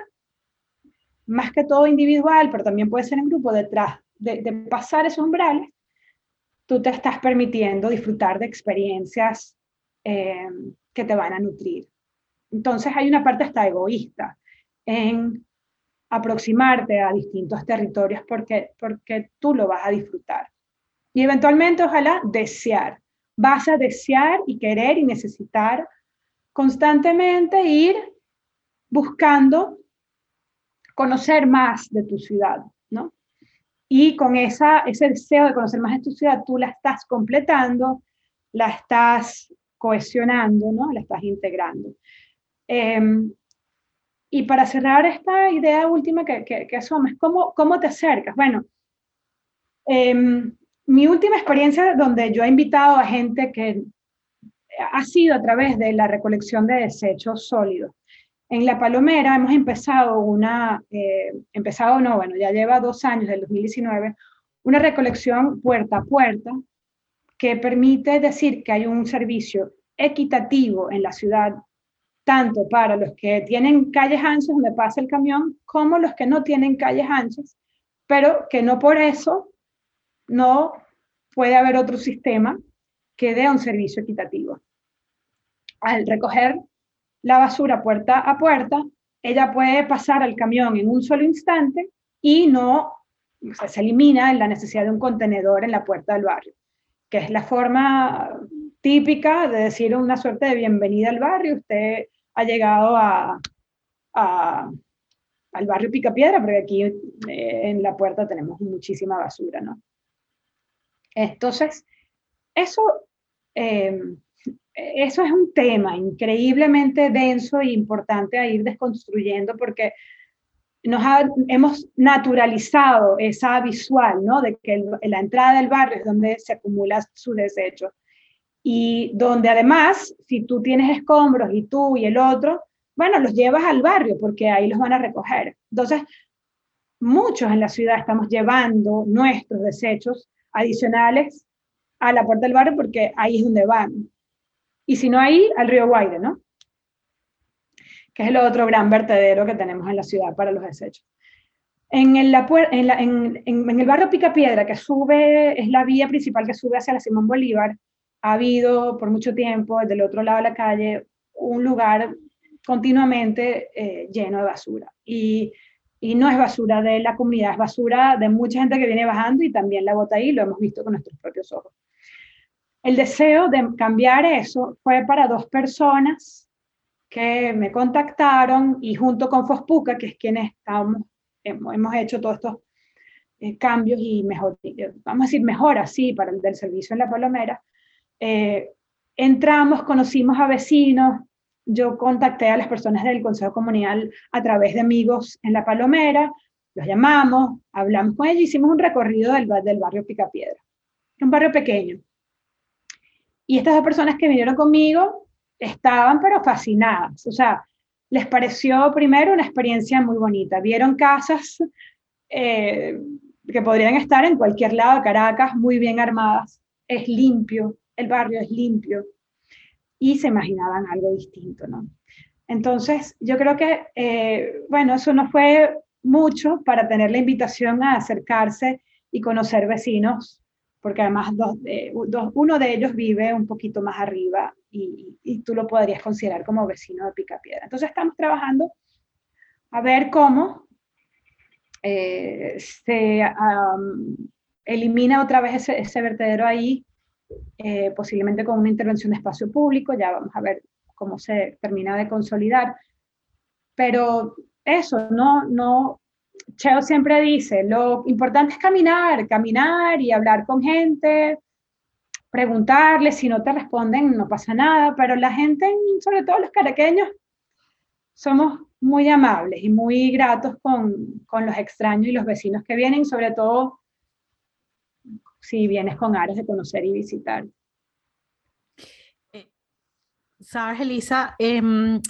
más que todo individual, pero también puede ser en grupo, detrás de, pasar esos umbrales, tú te estás permitiendo disfrutar de experiencias eh, que te van a nutrir. Entonces hay una parte hasta egoísta en aproximarte a distintos territorios porque, porque tú lo vas a disfrutar. Y eventualmente, ojalá, desear. Vas a desear y querer y necesitar constantemente ir buscando conocer más de tu ciudad, ¿no? Y con esa, ese deseo de conocer más de tu ciudad, tú la estás completando, la estás cohesionando, ¿no? La estás integrando. Em, y para cerrar esta idea última que, que, que cómo, cómo te acercas. Bueno, em, mi última experiencia donde yo he invitado a gente que ha sido a través de la recolección de desechos sólidos. En La Palomera hemos empezado una, eh, empezado no, bueno, ya lleva dos años, del 2019, una recolección puerta a puerta que permite decir que hay un servicio equitativo en la ciudad, tanto para los que tienen calles anchas donde pasa el camión, como los que no tienen calles anchas, pero que no por eso no puede haber otro sistema que dé un servicio equitativo. Al recoger la basura puerta a puerta, ella puede pasar al camión en un solo instante y no se elimina la necesidad de un contenedor en la puerta del barrio, que es la forma típica de decir una suerte de bienvenida al barrio. Usted ha llegado a, al barrio Picapiedra, porque aquí eh, en la puerta tenemos muchísima basura, ¿no? Entonces, eso eh, eso es un tema increíblemente denso e importante a ir desconstruyendo porque nos hemos naturalizado esa visual, ¿no? De que la entrada del barrio es donde se acumula su desecho. Y donde además, si tú tienes escombros y tú y el otro, bueno, los llevas al barrio porque ahí los van a recoger. Entonces, muchos en la ciudad estamos llevando nuestros desechos adicionales a la puerta del barrio porque ahí es donde van. Y si no ahí, al río Guaire, ¿no? Que es el otro gran vertedero que tenemos en la ciudad para los desechos. En el, en, en, Picapiedra, que sube, es la vía principal que sube hacia la Simón Bolívar, ha habido por mucho tiempo, desde el otro lado de la calle, un lugar continuamente eh, lleno de basura. Y, y, no es basura de la comunidad, es basura de mucha gente que viene bajando y también la bota ahí, lo hemos visto con nuestros propios ojos. El deseo de cambiar eso fue para dos personas que me contactaron y junto con Fospuca, que es quienes estamos, hemos hecho todos estos eh, cambios y mejor, eh, vamos a decir mejor así para el del servicio en la Palomera, eh, entramos, conocimos a vecinos, yo contacté a las personas del Consejo Comunal a través de amigos en La Palomera, los llamamos, hablamos con ellos, hicimos un recorrido del, del barrio Picapiedra, un barrio pequeño, y estas dos personas que vinieron conmigo estaban pero fascinadas, o sea, les pareció primero una experiencia muy bonita. Vieron casas, eh, que podrían estar en cualquier lado de Caracas, muy bien armadas, es limpio, el barrio es limpio, y se imaginaban algo distinto, ¿no? Entonces, yo creo que, eh, bueno, eso no fue mucho para tener la invitación a acercarse y conocer vecinos, porque además uno de ellos vive un poquito más arriba y, tú lo podrías considerar como vecino de Picapiedra. Entonces, estamos trabajando a ver cómo eh, se elimina otra vez ese, vertedero ahí, eh, posiblemente con una intervención de espacio público, ya vamos a ver cómo se termina de consolidar. Pero eso, no, no, Cheo siempre dice, lo importante es caminar, caminar y hablar con gente, preguntarle, si no te responden no pasa nada, pero la gente, sobre todo los caraqueños, somos muy amables y muy gratos con, con, los extraños y los vecinos que vienen, sobre todo si vienes con áreas de conocer y visitar. Eh, Sabes, Elisa, em,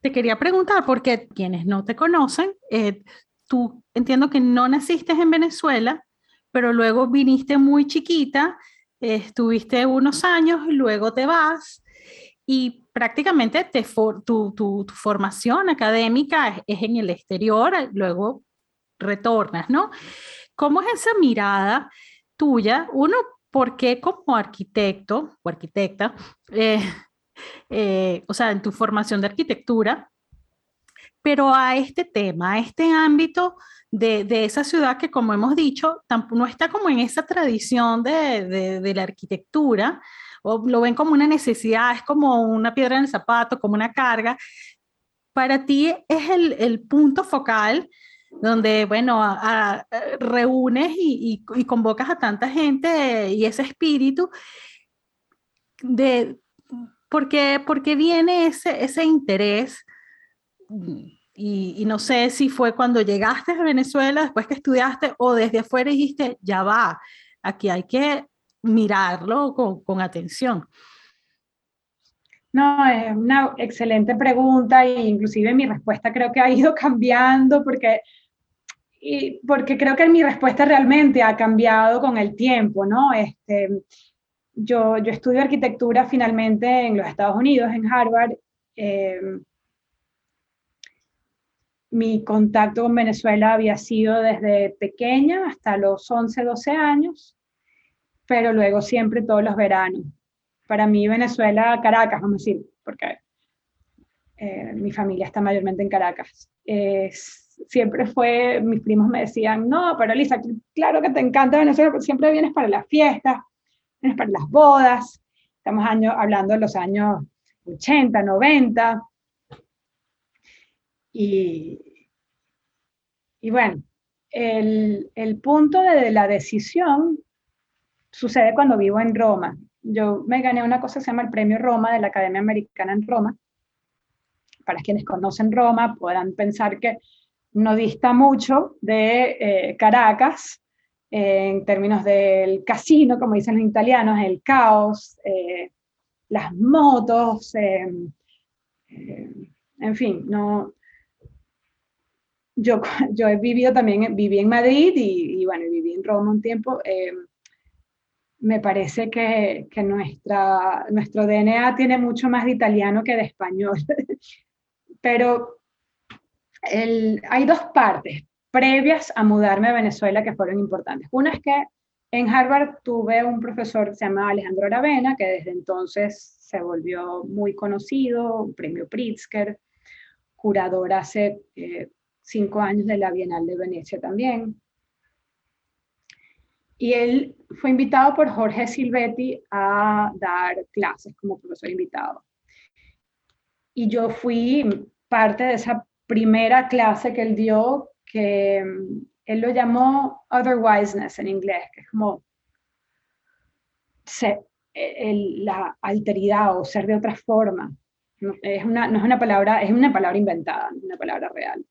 te quería preguntar, porque quienes no te conocen, eh, tú entiendo que no naciste en Venezuela, pero luego viniste muy chiquita, estuviste unos años, luego te vas y prácticamente te tu, tu, formación académica es, en el exterior, luego retornas, ¿no? ¿Cómo es esa mirada tuya? Uno, ¿por qué como arquitecto o arquitecta, eh, eh, o sea, en tu formación de arquitectura, pero a este tema, a este ámbito de, de, esa ciudad que, como hemos dicho, no está como en esa tradición de, de, de la arquitectura, o lo ven como una necesidad, es como una piedra en el zapato, como una carga. Para ti es el, el punto focal donde, bueno, reúnes y, y, convocas a tanta gente y ese espíritu de, porque, porque viene ese, ese interés y, no sé si fue cuando llegaste a Venezuela, después que estudiaste, o desde afuera dijiste, ya va, aquí hay que mirarlo con, atención? No, es una excelente pregunta e inclusive mi respuesta creo que ha ido cambiando porque, y porque creo que mi respuesta realmente ha cambiado con el tiempo, ¿no? Este, yo, yo estudio arquitectura finalmente en los Estados Unidos, en Harvard. Eh, mi contacto con Venezuela había sido desde pequeña hasta los 11, 12 años pero luego siempre todos los veranos. Para mí Venezuela, Caracas, vamos a decir, porque eh, mi familia está mayormente en Caracas. Siempre fue, mis primos me decían, no, pero Lisa, claro que te encanta Venezuela, porque siempre vienes para las fiestas, vienes para las bodas. Estamos años, hablando de los años 80, 90. Y, y bueno, el, el punto de la decisión sucede cuando vivo en Roma. Yo me gané una cosa que se llama el Premio Roma de la Academia Americana en Roma. Para quienes conocen Roma, podrán pensar que no dista mucho de eh, Caracas en términos del casino, como dicen los italianos, el caos, eh, las motos, eh, en fin, no, yo, yo he vivido también, viví en Madrid y, y bueno, viví en Roma un tiempo me parece que, que nuestra, nuestro DNA tiene mucho más de italiano que de español. Pero el, hay dos partes previas a mudarme a Venezuela que fueron importantes. Una es que en Harvard tuve un profesor que se llama Alejandro Aravena, que desde entonces se volvió muy conocido, premio Pritzker, curador hace eh, cinco años de la Bienal de Venecia también y él fue invitado por Jorge Silvetti a dar clases como profesor invitado. Y yo fui parte de esa primera clase que él dio, que mm, él lo llamó otherwiseness en inglés, que es como la alteridad o ser de otra forma. Es, una, no es una palabra, es una palabra inventada, no es una palabra real.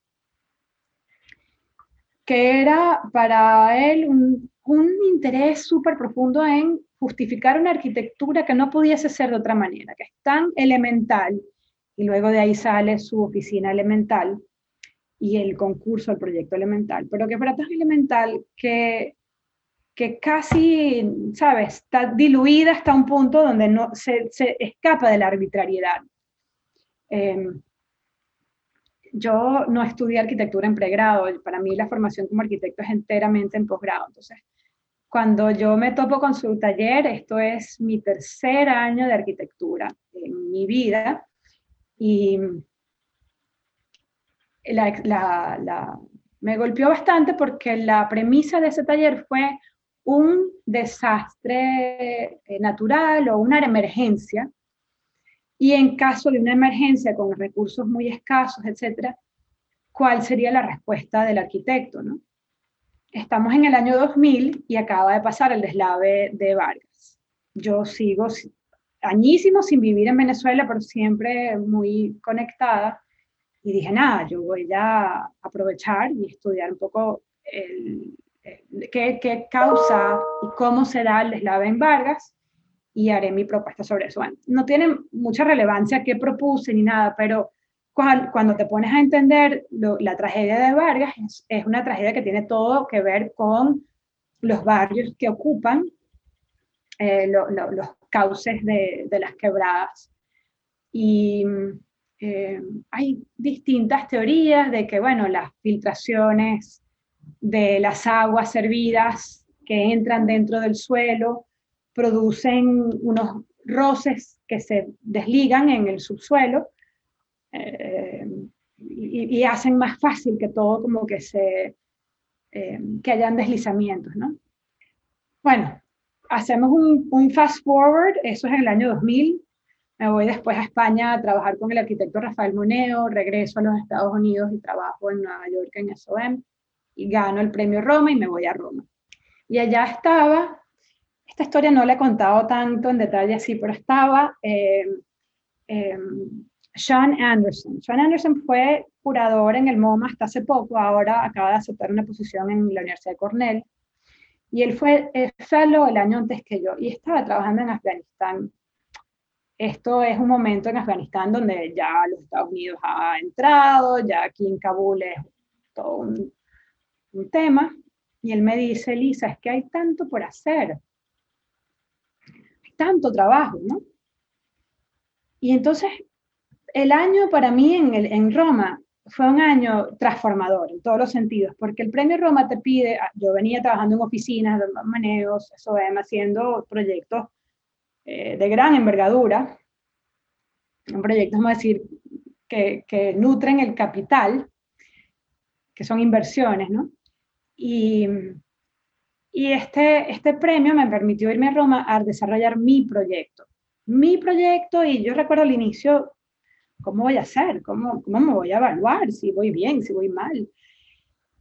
Que era para él un un interés súper profundo en justificar una arquitectura que no pudiese ser de otra manera, que es tan elemental, y luego de ahí sale su oficina elemental, y el concurso del proyecto elemental, pero que para tan elemental que, que casi, ¿sabes?, está diluida hasta un punto donde no, se, se escapa de la arbitrariedad. Em, yo no estudié arquitectura en pregrado, para mí la formación como arquitecto es enteramente en posgrado, entonces cuando yo me topo con su taller, esto es mi tercer año de arquitectura en mi vida, y me golpeó bastante porque la premisa de ese taller fue un desastre eh, natural o una emergencia, y en caso de una emergencia con recursos muy escasos, etcétera, ¿cuál sería la respuesta del arquitecto? ¿no? Estamos en el año 2000 y acaba de pasar el deslave de Vargas. Yo sigo añísimo sin vivir en Venezuela, pero siempre muy conectada. Y dije, nada, yo voy a aprovechar y estudiar un poco qué, qué, causa y cómo se da el deslave en Vargas y haré mi propuesta sobre eso. Bueno, no tiene mucha relevancia qué propuse ni nada, pero cuando te pones a entender la tragedia de Vargas, es, una tragedia que tiene todo que ver con los barrios que ocupan eh, los cauces de, las quebradas. Y eh, hay distintas teorías de que, bueno, las filtraciones de las aguas servidas que entran dentro del suelo producen unos roces que se desligan en el subsuelo eh, y, hacen más fácil que todo como que se, eh, que hayan deslizamientos, ¿no? Bueno, hacemos un, fast forward, eso es en el año 2000, me voy después a España a trabajar con el arquitecto Rafael Moneo, regreso a los Estados Unidos y trabajo en Nueva York en SOM y gano el premio Roma y me voy a Roma. Y allá estaba, esta historia no la he contado tanto en detalle así, pero estaba eh, sean Anderson. Sean Anderson fue curador en el MoMA hasta hace poco, ahora acaba de aceptar una posición en la Universidad de Cornell. Y él fue fellow el año antes que yo y estaba trabajando en Afganistán. Esto es un momento en Afganistán donde ya los Estados Unidos ha entrado, ya aquí en Kabul es todo un, tema. Y él me dice, Lisa, es que hay tanto por hacer. Tanto trabajo, ¿no? Y entonces el año para mí el, en Roma fue un año transformador en todos los sentidos, porque el premio Roma te pide, ah, yo venía trabajando en oficinas, de maneos, SOM, haciendo proyectos eh, de gran envergadura, proyectos, vamos a decir, que, nutren el capital, que son inversiones, ¿no? Y, y este, este premio me permitió irme a Roma a desarrollar mi proyecto. Mi proyecto, y yo recuerdo al inicio ¿cómo voy a hacer? ¿Cómo, ¿Cómo me voy a evaluar? Si voy bien, si voy mal.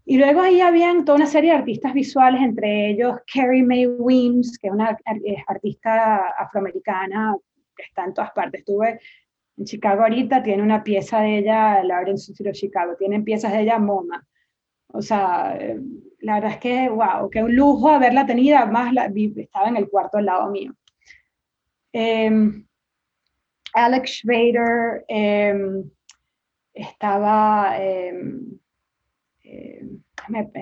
Y luego ahí habían toda una serie de artistas visuales, entre ellos Carrie Mae Weems, que es una artista afroamericana que está en todas partes. Estuve en Chicago ahorita, tiene una pieza de ella, la en of Chicago, tienen piezas de ella MoMA. O sea, eh, la verdad es que, wow, qué un lujo haberla tenido, además la, estaba en el cuarto al lado mío. Eh, Alex Schrader, em, estaba, em, em,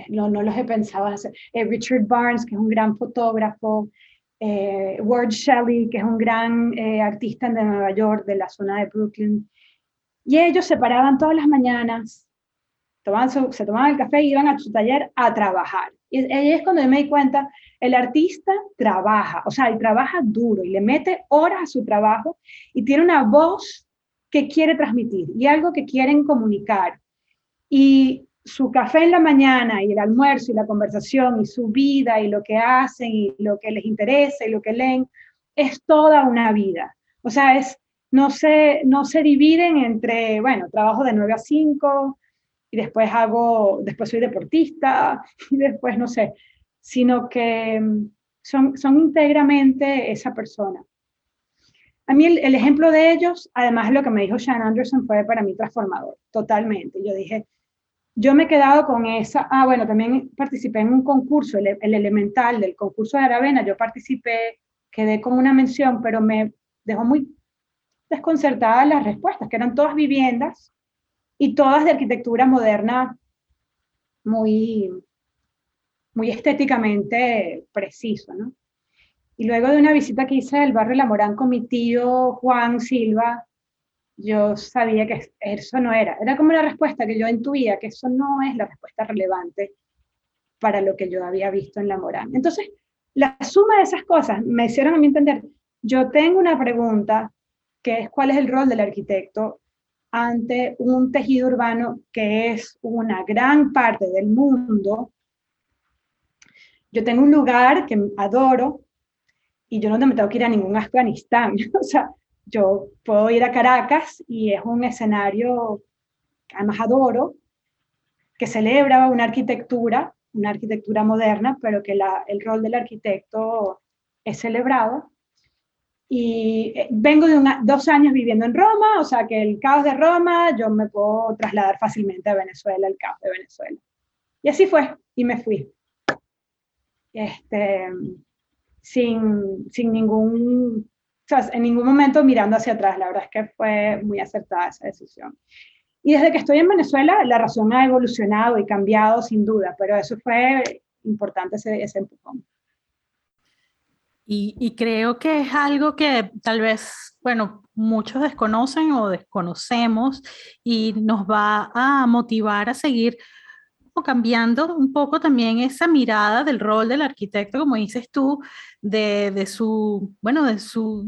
no, no, los he pensado hacer, eh, Richard Barnes, que es un gran fotógrafo, eh, Ward Shelley, que es un gran eh, artista de Nueva York, de la zona de Brooklyn. Y ellos se paraban todas las mañanas, se tomaban el café y iban a su taller a trabajar. Y ahí es cuando me di cuenta, el artista trabaja, o sea, y trabaja duro y le mete horas a su trabajo y tiene una voz que quiere transmitir y algo que quieren comunicar. Y su café en la mañana y el almuerzo y la conversación y su vida y lo que hacen y lo que les interesa y lo que leen es toda una vida. O sea, es, no, se, no se dividen entre, bueno, trabajo de 9 a 5, y después hago, después soy deportista, y después no sé, sino que mm, son, son íntegramente esa persona. A mí el, ejemplo de ellos, además lo que me dijo Sean Anderson fue para mí transformador, totalmente. Yo dije, yo me he quedado con esa, ah, bueno, también participé en un concurso, el, el elemental del concurso de Aravena, yo participé, quedé con una mención, pero me dejó muy desconcertada las respuestas, que eran todas viviendas y todas de arquitectura moderna muy, muy estéticamente preciso, ¿no? Y luego de una visita que hice al barrio La Morán con mi tío Juan Silva, yo sabía que eso no era. Era como la respuesta que yo intuía, que eso no es la respuesta relevante para lo que yo había visto en La Morán. Entonces, la suma de esas cosas me hicieron a mí entender, yo tengo una pregunta que es cuál es el rol del arquitecto ante un tejido urbano que es una gran parte del mundo. Yo tengo un lugar que adoro y yo no me tengo que ir a ningún Afganistán. o sea, yo puedo ir a Caracas y es un escenario que además adoro, que celebra una arquitectura, una arquitectura moderna, pero que el rol del arquitecto es celebrado. Y eh, vengo de dos años viviendo en Roma, o sea que el caos de Roma, yo me puedo trasladar fácilmente a Venezuela, el caos de Venezuela. Y así fue, y me fui. Este, sin, sin ningún, en ningún momento mirando hacia atrás. La verdad es que fue muy acertada esa decisión. Y desde que estoy en Venezuela, la razón ha evolucionado y cambiado sin duda, pero eso fue importante ese, ese empujón. Y, creo que es algo que tal vez, bueno, muchos desconocen o desconocemos y nos va a motivar a seguir cambiando un poco también esa mirada del rol del arquitecto, como dices tú, de, su, bueno, de su,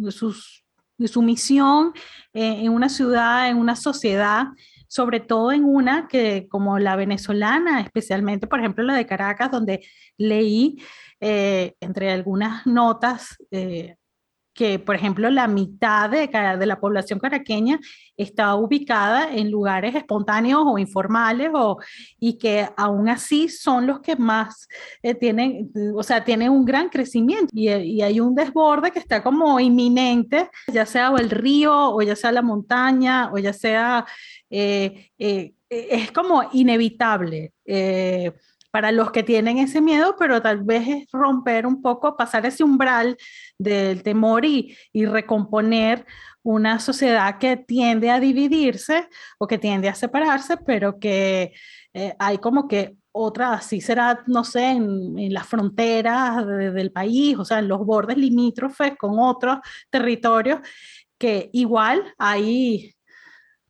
de su misión en una ciudad, en una sociedad sobre todo en una que como la venezolana, especialmente por ejemplo la de Caracas, donde leí eh, entre algunas notas eh, que, por ejemplo, la mitad de, de, la población caraqueña está ubicada en lugares espontáneos o informales, o, y que aún así son los que más eh, tienen, o sea, tienen un gran crecimiento. Y, y, hay un desborde que está como inminente, ya sea el río, o ya sea la montaña, o ya sea, es como inevitable para los que tienen ese miedo, pero tal vez es romper un poco, pasar ese umbral del temor y, recomponer una sociedad que tiende a dividirse o que tiende a separarse, pero que eh, hay como que otra, así será, no sé, en, las fronteras del país, o sea, en los bordes limítrofes con otros territorios, que igual hay,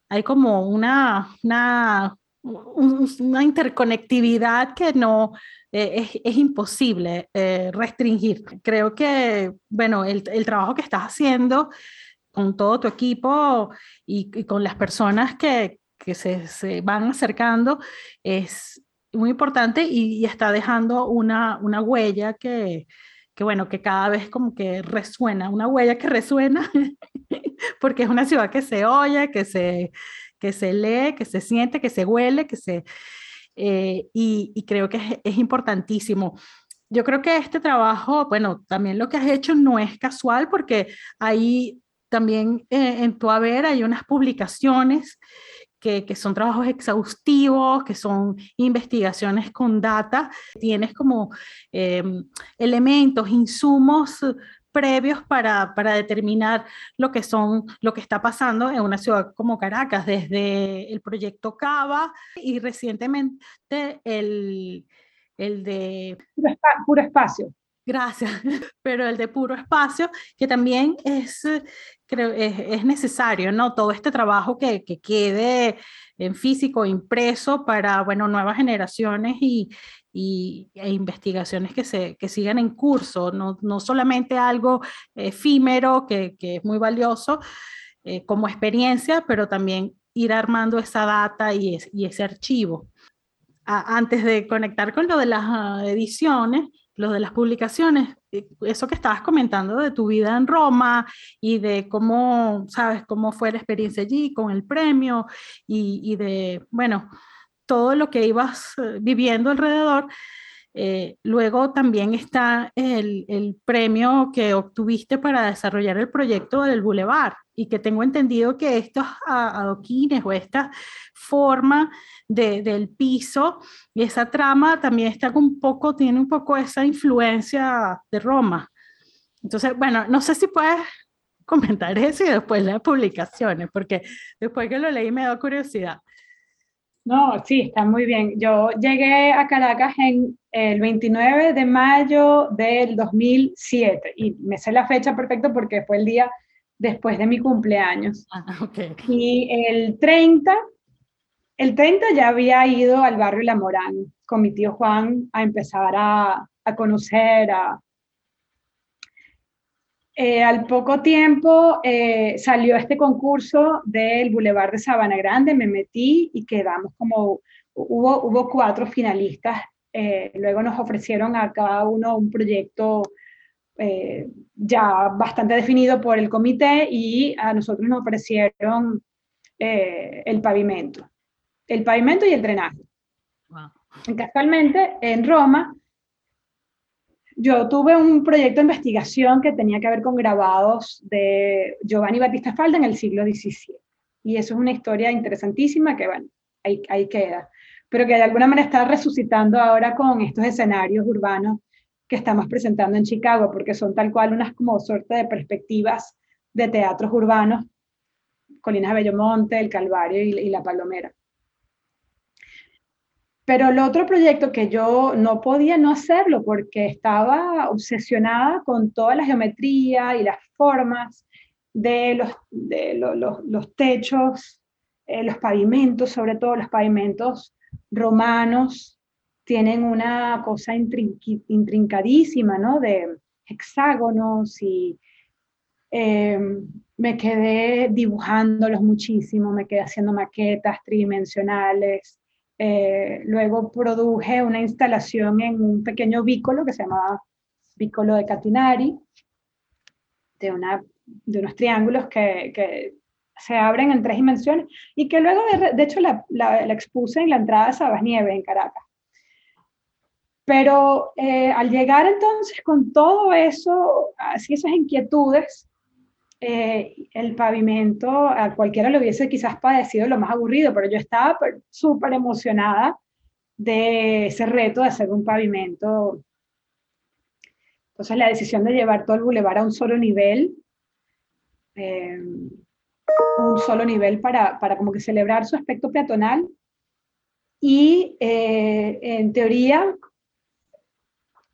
hay como una, una una interconectividad que no eh, es, imposible eh, restringir. Creo que, bueno, el, trabajo que estás haciendo con todo tu equipo y, con las personas que, se, van acercando es muy importante y, está dejando una, una huella que, que, bueno, que cada vez como que resuena, una huella que resuena, porque es una ciudad que se oye, que se, que se lee, que se siente, que se huele, que se... Eh, y, creo que es, importantísimo. Yo creo que este trabajo, bueno, también lo que has hecho no es casual porque ahí también eh, en tu haber hay unas publicaciones que, que, son trabajos exhaustivos, que son investigaciones con data, tienes como em, elementos, insumos previos para, para, determinar lo que son, lo que está pasando en una ciudad como Caracas, desde el proyecto Cava y recientemente el, el de... Puro espacio. Gracias, pero el de puro espacio, que también es, creo, es, es necesario, ¿no? Todo este trabajo que, que, quede en físico, impreso para, bueno, nuevas generaciones y, y, e investigaciones que, se, que sigan en curso, no, no solamente algo efímero que, que es muy valioso eh, como experiencia, pero también ir armando esa data y, y ese archivo. antes de conectar con lo de las ah, ediciones, lo de las publicaciones, eh, eso que estabas comentando de tu vida en Roma y de cómo, sabes, cómo fue la experiencia allí con el premio y, y de, bueno, todo lo que ibas eh, viviendo alrededor. Eh, luego también está el, el, premio que obtuviste para desarrollar el proyecto del Boulevard y que tengo entendido que estos adoquines o esta forma de, del piso y esa trama también está un poco, tiene un poco esa influencia de Roma. Entonces, bueno, no sé si puedes comentar eso y después las publicaciones, porque después que lo leí me da curiosidad. No, sí, está muy bien. Yo llegué a Caracas en el 29 de mayo del 2007 y me sé la fecha perfecta porque fue el día después de mi cumpleaños. Ah, okay. Y el 30, el 30 ya había ido al barrio La Morán con mi tío Juan a empezar a, a conocer, a, eh, al poco tiempo eh, salió este concurso del Boulevard de Sabana Grande, me metí y quedamos como, hubo, hubo cuatro finalistas, eh, luego nos ofrecieron a cada uno un proyecto ya bastante definido por el comité y a nosotros nos ofrecieron el pavimento, el pavimento y el drenaje. Casualmente en Roma yo tuve un proyecto de investigación que tenía que ver con grabados de Giovanni Battista Falda en el siglo XVII. Y eso es una historia interesantísima que, bueno, ahí, ahí queda. Pero que de alguna manera está resucitando ahora con estos escenarios urbanos que estamos presentando en Chicago, porque son tal cual unas como suerte de perspectivas de teatros urbanos, Colinas Bellomonte, El Calvario y La Palomera. Pero el otro proyecto que yo no podía no hacerlo porque estaba obsesionada con toda la geometría y las formas de los, de los, techos, eh, los pavimentos, sobre todo los pavimentos romanos, tienen una cosa intrincadísima, ¿no? De hexágonos y eh, me quedé dibujándolos muchísimo, me quedé haciendo maquetas tridimensionales, eh, luego produje una instalación en un pequeño vícolo que se llamaba Vícolo de Catinari, de, una, de unos triángulos que, se abren en tres dimensiones y que luego, de, hecho, la, la, expuse en la entrada de Sabas Nieve en Caracas. Pero eh, al llegar entonces con todo eso, así esas inquietudes, eh, el pavimento, a cualquiera le hubiese quizás padecido lo más aburrido, pero yo estaba súper emocionada de ese reto de hacer un pavimento. Entonces la decisión de llevar todo el bulevar a un solo nivel, eh, un solo nivel para, para, como que celebrar su aspecto peatonal y eh, en teoría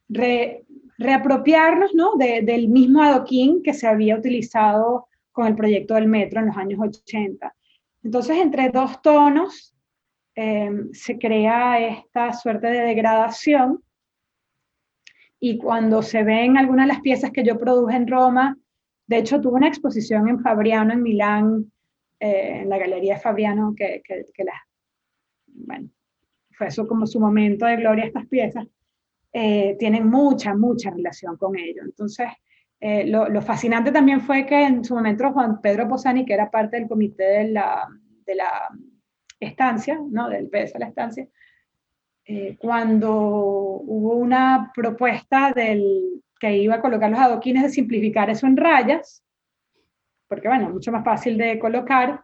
re, reapropiarnos ¿no? del mismo adoquín que se había utilizado con el proyecto del metro en los años 80. Entonces, entre dos tonos em, se crea esta suerte de degradación y cuando se ven algunas de las piezas que yo produje en Roma, de hecho tuve una exposición en Fabriano, en Milán, eh, en la Galería de Fabriano, que bueno, fue eso como su momento de gloria estas piezas. Eh, tienen mucha, mucha relación con ello. Entonces, eh, lo, fascinante también fue que en su momento Juan Pedro Posani, que era parte del comité de la, de la estancia, ¿no? del PS de la estancia, eh, cuando hubo una propuesta del que iba a colocar los adoquines de simplificar eso en rayas, porque bueno, mucho más fácil de colocar,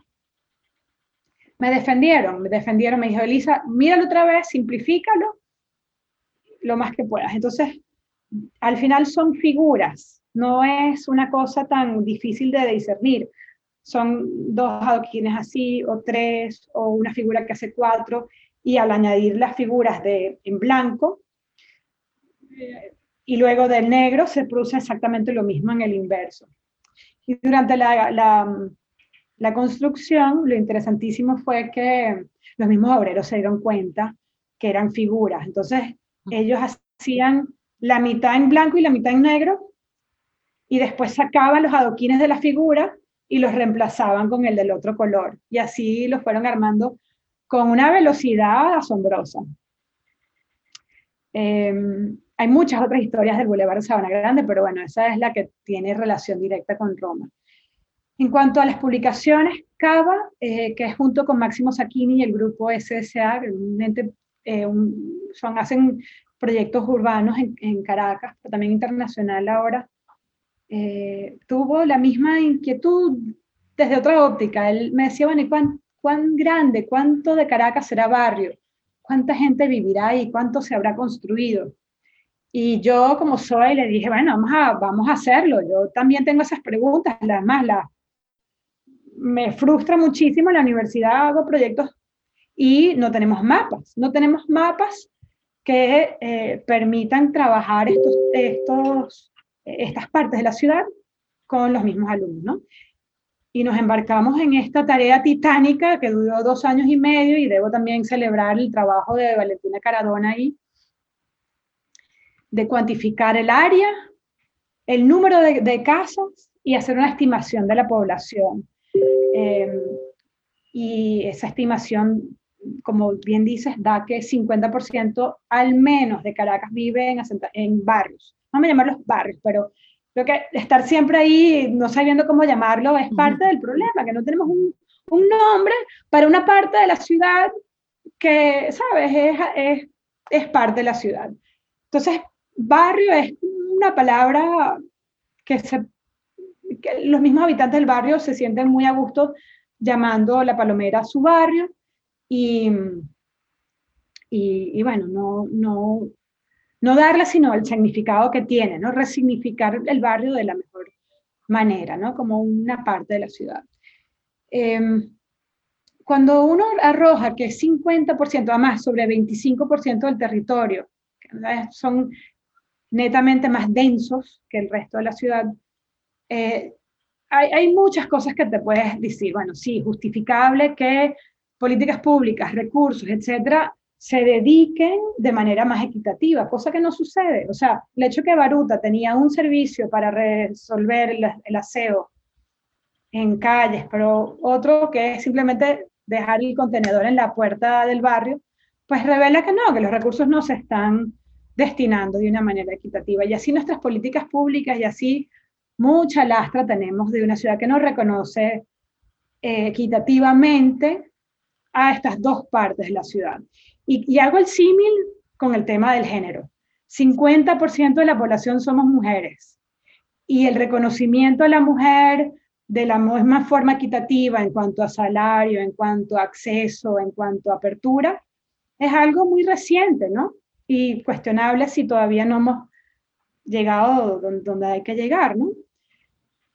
me defendieron, me defendieron, me dijo, Elisa, míralo otra vez, simplifícalo lo más que puedas. Entonces, al final son figuras, no es una cosa tan difícil de discernir. Son dos adoquines así, o tres, o una figura que hace cuatro, y al añadir las figuras de, en blanco, y luego del negro, se produce exactamente lo mismo en el inverso. Y durante la, la, la construcción, lo interesantísimo fue que los mismos obreros se dieron cuenta que eran figuras. Entonces, ellos hacían la mitad en blanco y la mitad en negro y después sacaban los adoquines de la figura y los reemplazaban con el del otro color. Y así los fueron armando con una velocidad asombrosa. Em, hay muchas otras historias del Boulevard de Sabana Grande, pero bueno, esa es la que tiene relación directa con Roma. En cuanto a las publicaciones, Cava, eh, que es junto con Máximo Sacchini y el grupo SSA, un ente eh, son, hacen proyectos urbanos en, Caracas, pero también internacional ahora, eh, tuvo la misma inquietud desde otra óptica. Él me decía, bueno, ¿y cuán, cuán grande, cuánto de Caracas será barrio? ¿Cuánta gente vivirá ahí? ¿Cuánto se habrá construido? Y yo, como soy, le dije, bueno, vamos a, vamos a hacerlo. Yo también tengo esas preguntas. Además, la, me frustra muchísimo. En la universidad hago proyectos y no tenemos mapas, no tenemos mapas que eh, permitan trabajar estos, estos, estas partes de la ciudad con los mismos alumnos. Y nos embarcamos en esta tarea titánica que duró dos años y medio y debo también celebrar el trabajo de Valentina Caradona ahí, de cuantificar el área, el número de, casas y hacer una estimación de la población. Eh, y esa estimación como bien dices, da que 50% al menos de Caracas vive en, en barrios. Vamos a llamarlos barrios, pero creo que estar siempre ahí, no sabiendo cómo llamarlo, es parte del problema, que no tenemos un, un, nombre para una parte de la ciudad que, ¿sabes?, es, es, es parte de la ciudad. Entonces, barrio es una palabra que, se, que los mismos habitantes del barrio se sienten muy a gusto llamando la palomera su barrio y, y, bueno, no, no, no darle sino el significado que tiene, ¿no? Resignificar el barrio de la mejor manera, ¿no? Como una parte de la ciudad. Em, cuando uno arroja que 50%, además sobre 25% del territorio, son netamente más densos que el resto de la ciudad, eh, hay, hay, muchas cosas que te puedes decir, bueno, sí, justificable que políticas públicas, recursos, etcétera, se dediquen de manera más equitativa, cosa que no sucede. O sea, el hecho que Baruta tenía un servicio para resolver el, aseo en calles, pero otro que es simplemente dejar el contenedor en la puerta del barrio, pues revela que no, que los recursos no se están destinando de una manera equitativa. Y así nuestras políticas públicas y así mucha lastra tenemos de una ciudad que no reconoce eh, equitativamente a estas dos partes de la ciudad. Y, hago el símil con el tema del género. 50% de la población somos mujeres y el reconocimiento a la mujer de la misma forma equitativa en cuanto a salario, en cuanto a acceso, en cuanto a apertura, es algo muy reciente, ¿no? Y cuestionable si todavía no hemos llegado donde, hay que llegar, ¿no?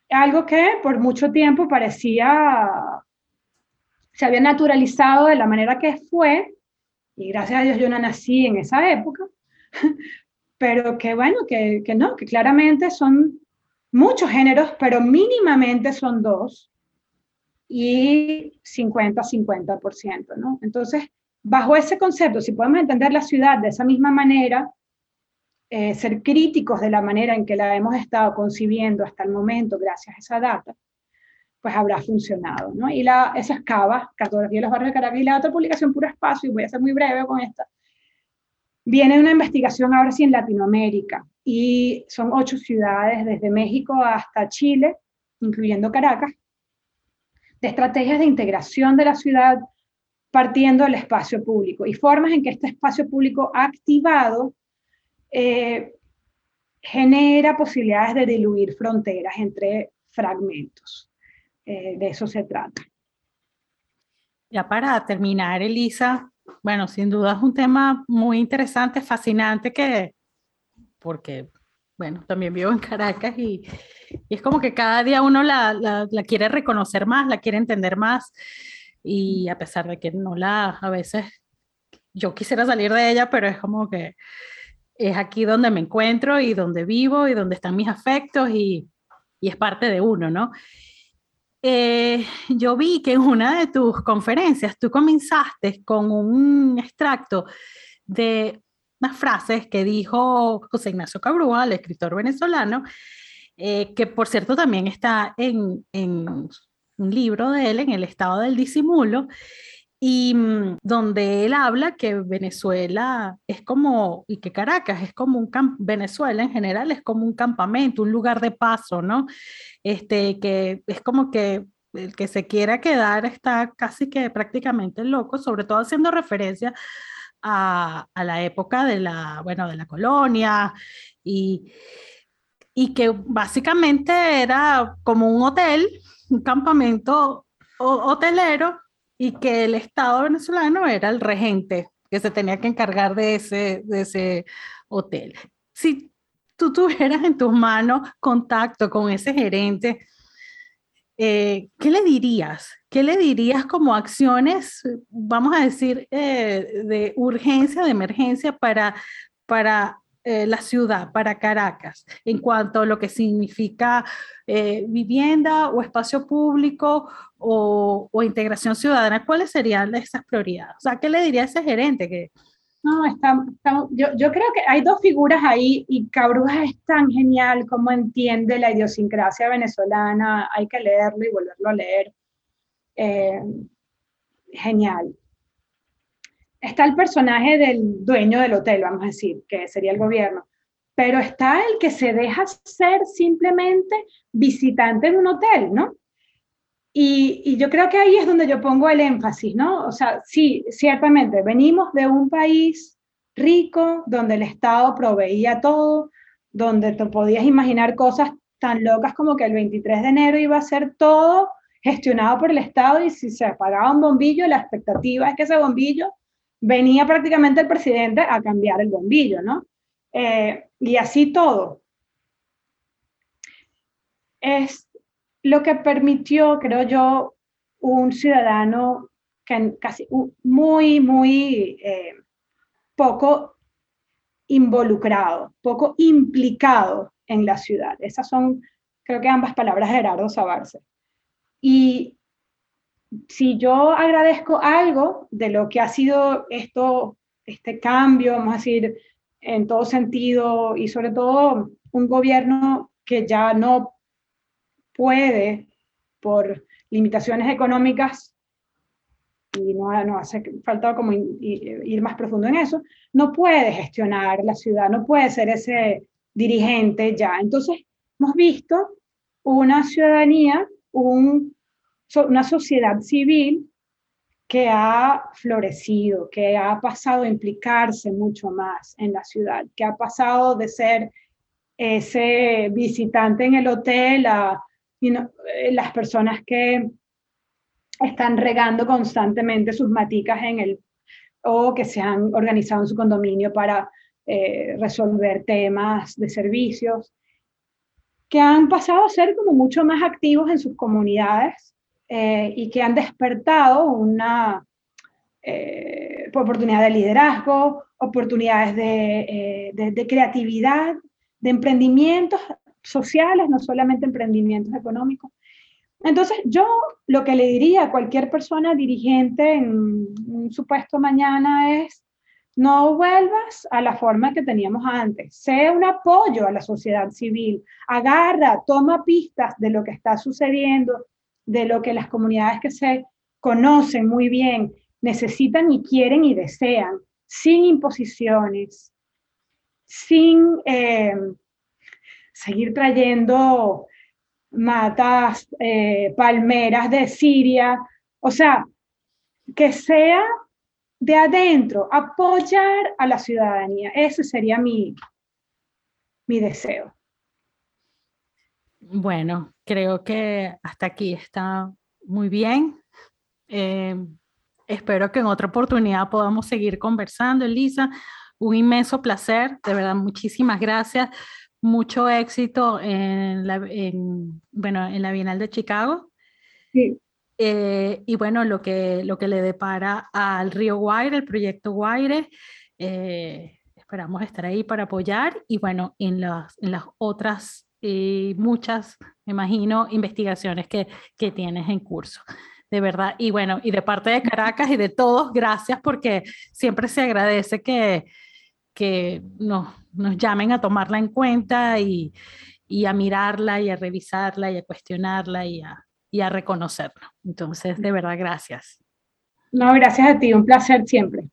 Algo que por mucho tiempo parecía se había naturalizado de la manera que fue, y gracias a Dios yo no nací en esa época, pero que bueno, que, que no, que claramente son muchos géneros, pero mínimamente son dos, y 50-50%, ¿no? Entonces, bajo ese concepto, si podemos entender la ciudad de esa misma manera, eh, ser críticos de la manera en que la hemos estado concibiendo hasta el momento, gracias a esa data, pues habrá funcionado, ¿no? Y la, esa es Cava, Cartografía de los Barrios de Caracas, y la otra publicación Puro Espacio, y voy a ser muy breve con esta, viene una investigación ahora sí en Latinoamérica, y son ocho ciudades, desde México hasta Chile, incluyendo Caracas, de estrategias de integración de la ciudad partiendo del espacio público y formas en que este espacio público activado eh, genera posibilidades de diluir fronteras entre fragmentos. Eh, de eso se trata. Ya para terminar, Elisa, bueno, sin duda es un tema muy interesante, fascinante, que, porque, bueno, también vivo en Caracas y, es como que cada día uno la, la, quiere reconocer más, la quiere entender más, y a pesar de que no la, a veces, yo quisiera salir de ella, pero es como que es aquí donde me encuentro y donde vivo y donde están mis afectos y, y es parte de uno, ¿no? Eh, yo vi que en una de tus conferencias tú comenzaste con un extracto de unas frases que dijo José Ignacio Cabrúa, el escritor venezolano, eh, que por cierto también está en, en un libro de él, en El estado del disimulo, y mm, donde él habla que Venezuela es como, y que Caracas es como un, Venezuela en general es como un campamento, un lugar de paso, ¿no? Este, que es como que el que se quiera quedar está casi que prácticamente loco, sobre todo haciendo referencia a, a la época de la, bueno, de la colonia y, y que básicamente era como un hotel, un campamento hotelero y que el Estado venezolano era el regente que se tenía que encargar de ese, de ese hotel. Si tú tuvieras en tus manos contacto con ese gerente, eh, ¿qué le dirías? ¿Qué le dirías como acciones, vamos a decir, eh, de urgencia, de emergencia para, para eh, la ciudad, para Caracas, en cuanto a lo que significa vivienda o espacio público o, integración ciudadana? ¿Cuáles serían esas prioridades? O sea, ¿qué le diría a ese gerente que, no, está, yo, yo, creo que hay dos figuras ahí y Cabruja es tan genial como entiende la idiosincrasia venezolana, hay que leerlo y volverlo a leer. Eh, genial. Está el personaje del dueño del hotel, vamos a decir, que sería el gobierno, pero está el que se deja ser simplemente visitante de un hotel, ¿no? Y, yo creo que ahí es donde yo pongo el énfasis, ¿no? O sea, sí, ciertamente, venimos de un país rico, donde el Estado proveía todo, donde te podías imaginar cosas tan locas como que el 23 de enero iba a ser todo gestionado por el Estado y si se apagaba un bombillo, la expectativa es que ese bombillo venía prácticamente el presidente a cambiar el bombillo, ¿no? Eh, y así todo. Es, lo que permitió, creo yo, un ciudadano que casi muy, muy eh, poco involucrado, poco implicado en la ciudad. Esas son, creo que ambas palabras de Gerardo Sabarce. Y si yo agradezco algo de lo que ha sido esto, este cambio, vamos a decir, en todo sentido, y sobre todo un gobierno que ya no puede, por limitaciones económicas, y no, no hace falta como ir más profundo en eso, no puede gestionar la ciudad, no puede ser ese dirigente ya. Entonces, hemos visto una ciudadanía, un, una sociedad civil que ha florecido, que ha pasado a implicarse mucho más en la ciudad, que ha pasado de ser ese visitante en el hotel a eh, las personas que están regando constantemente sus maticas en el, o que se han organizado en su condominio para eh, resolver temas de servicios, que han pasado a ser como mucho más activos en sus comunidades eh, y que han despertado una oportunidad de liderazgo, oportunidades de, de creatividad, de emprendimientos sociales, no solamente emprendimientos económicos. Entonces, yo lo que le diría a cualquier persona dirigente en un supuesto mañana es, no vuelvas a la forma que teníamos antes, sea un apoyo a la sociedad civil, agarra, toma pistas de lo que está sucediendo, de lo que las comunidades que se conocen muy bien necesitan y quieren y desean, sin imposiciones, sin... Eh, seguir trayendo matas, eh, palmeras de Siria, o sea, que sea de adentro, apoyar a la ciudadanía. Ese sería mi, mi deseo. Bueno, creo que hasta aquí está muy bien. Eh, espero que en otra oportunidad podamos seguir conversando, Elisa. Un inmenso placer, de verdad, muchísimas gracias mucho éxito en la, bueno, en la Bienal de Chicago. Eh, y bueno, lo que, lo que le depara al Río Guaire, el proyecto Guaire, eh, esperamos estar ahí para apoyar y bueno, en las, en las otras y muchas, me imagino, investigaciones que, que tienes en curso. De verdad, y bueno, y de parte de Caracas y de todos, gracias porque siempre se agradece que, que nos, nos llamen a tomarla en cuenta y, y, a mirarla y a revisarla y a cuestionarla y a, y a reconocerla. Entonces, de verdad, gracias. No, gracias a ti, un placer siempre.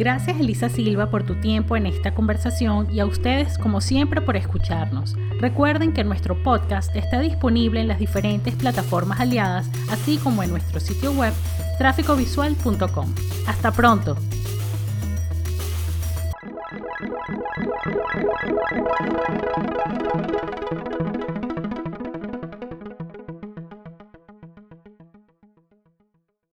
Gracias Elisa Silva por tu tiempo en esta conversación y a ustedes como siempre por escucharnos. Recuerden que nuestro podcast está disponible en las diferentes plataformas aliadas, así como en nuestro sitio web tráficovisual.com. Hasta pronto.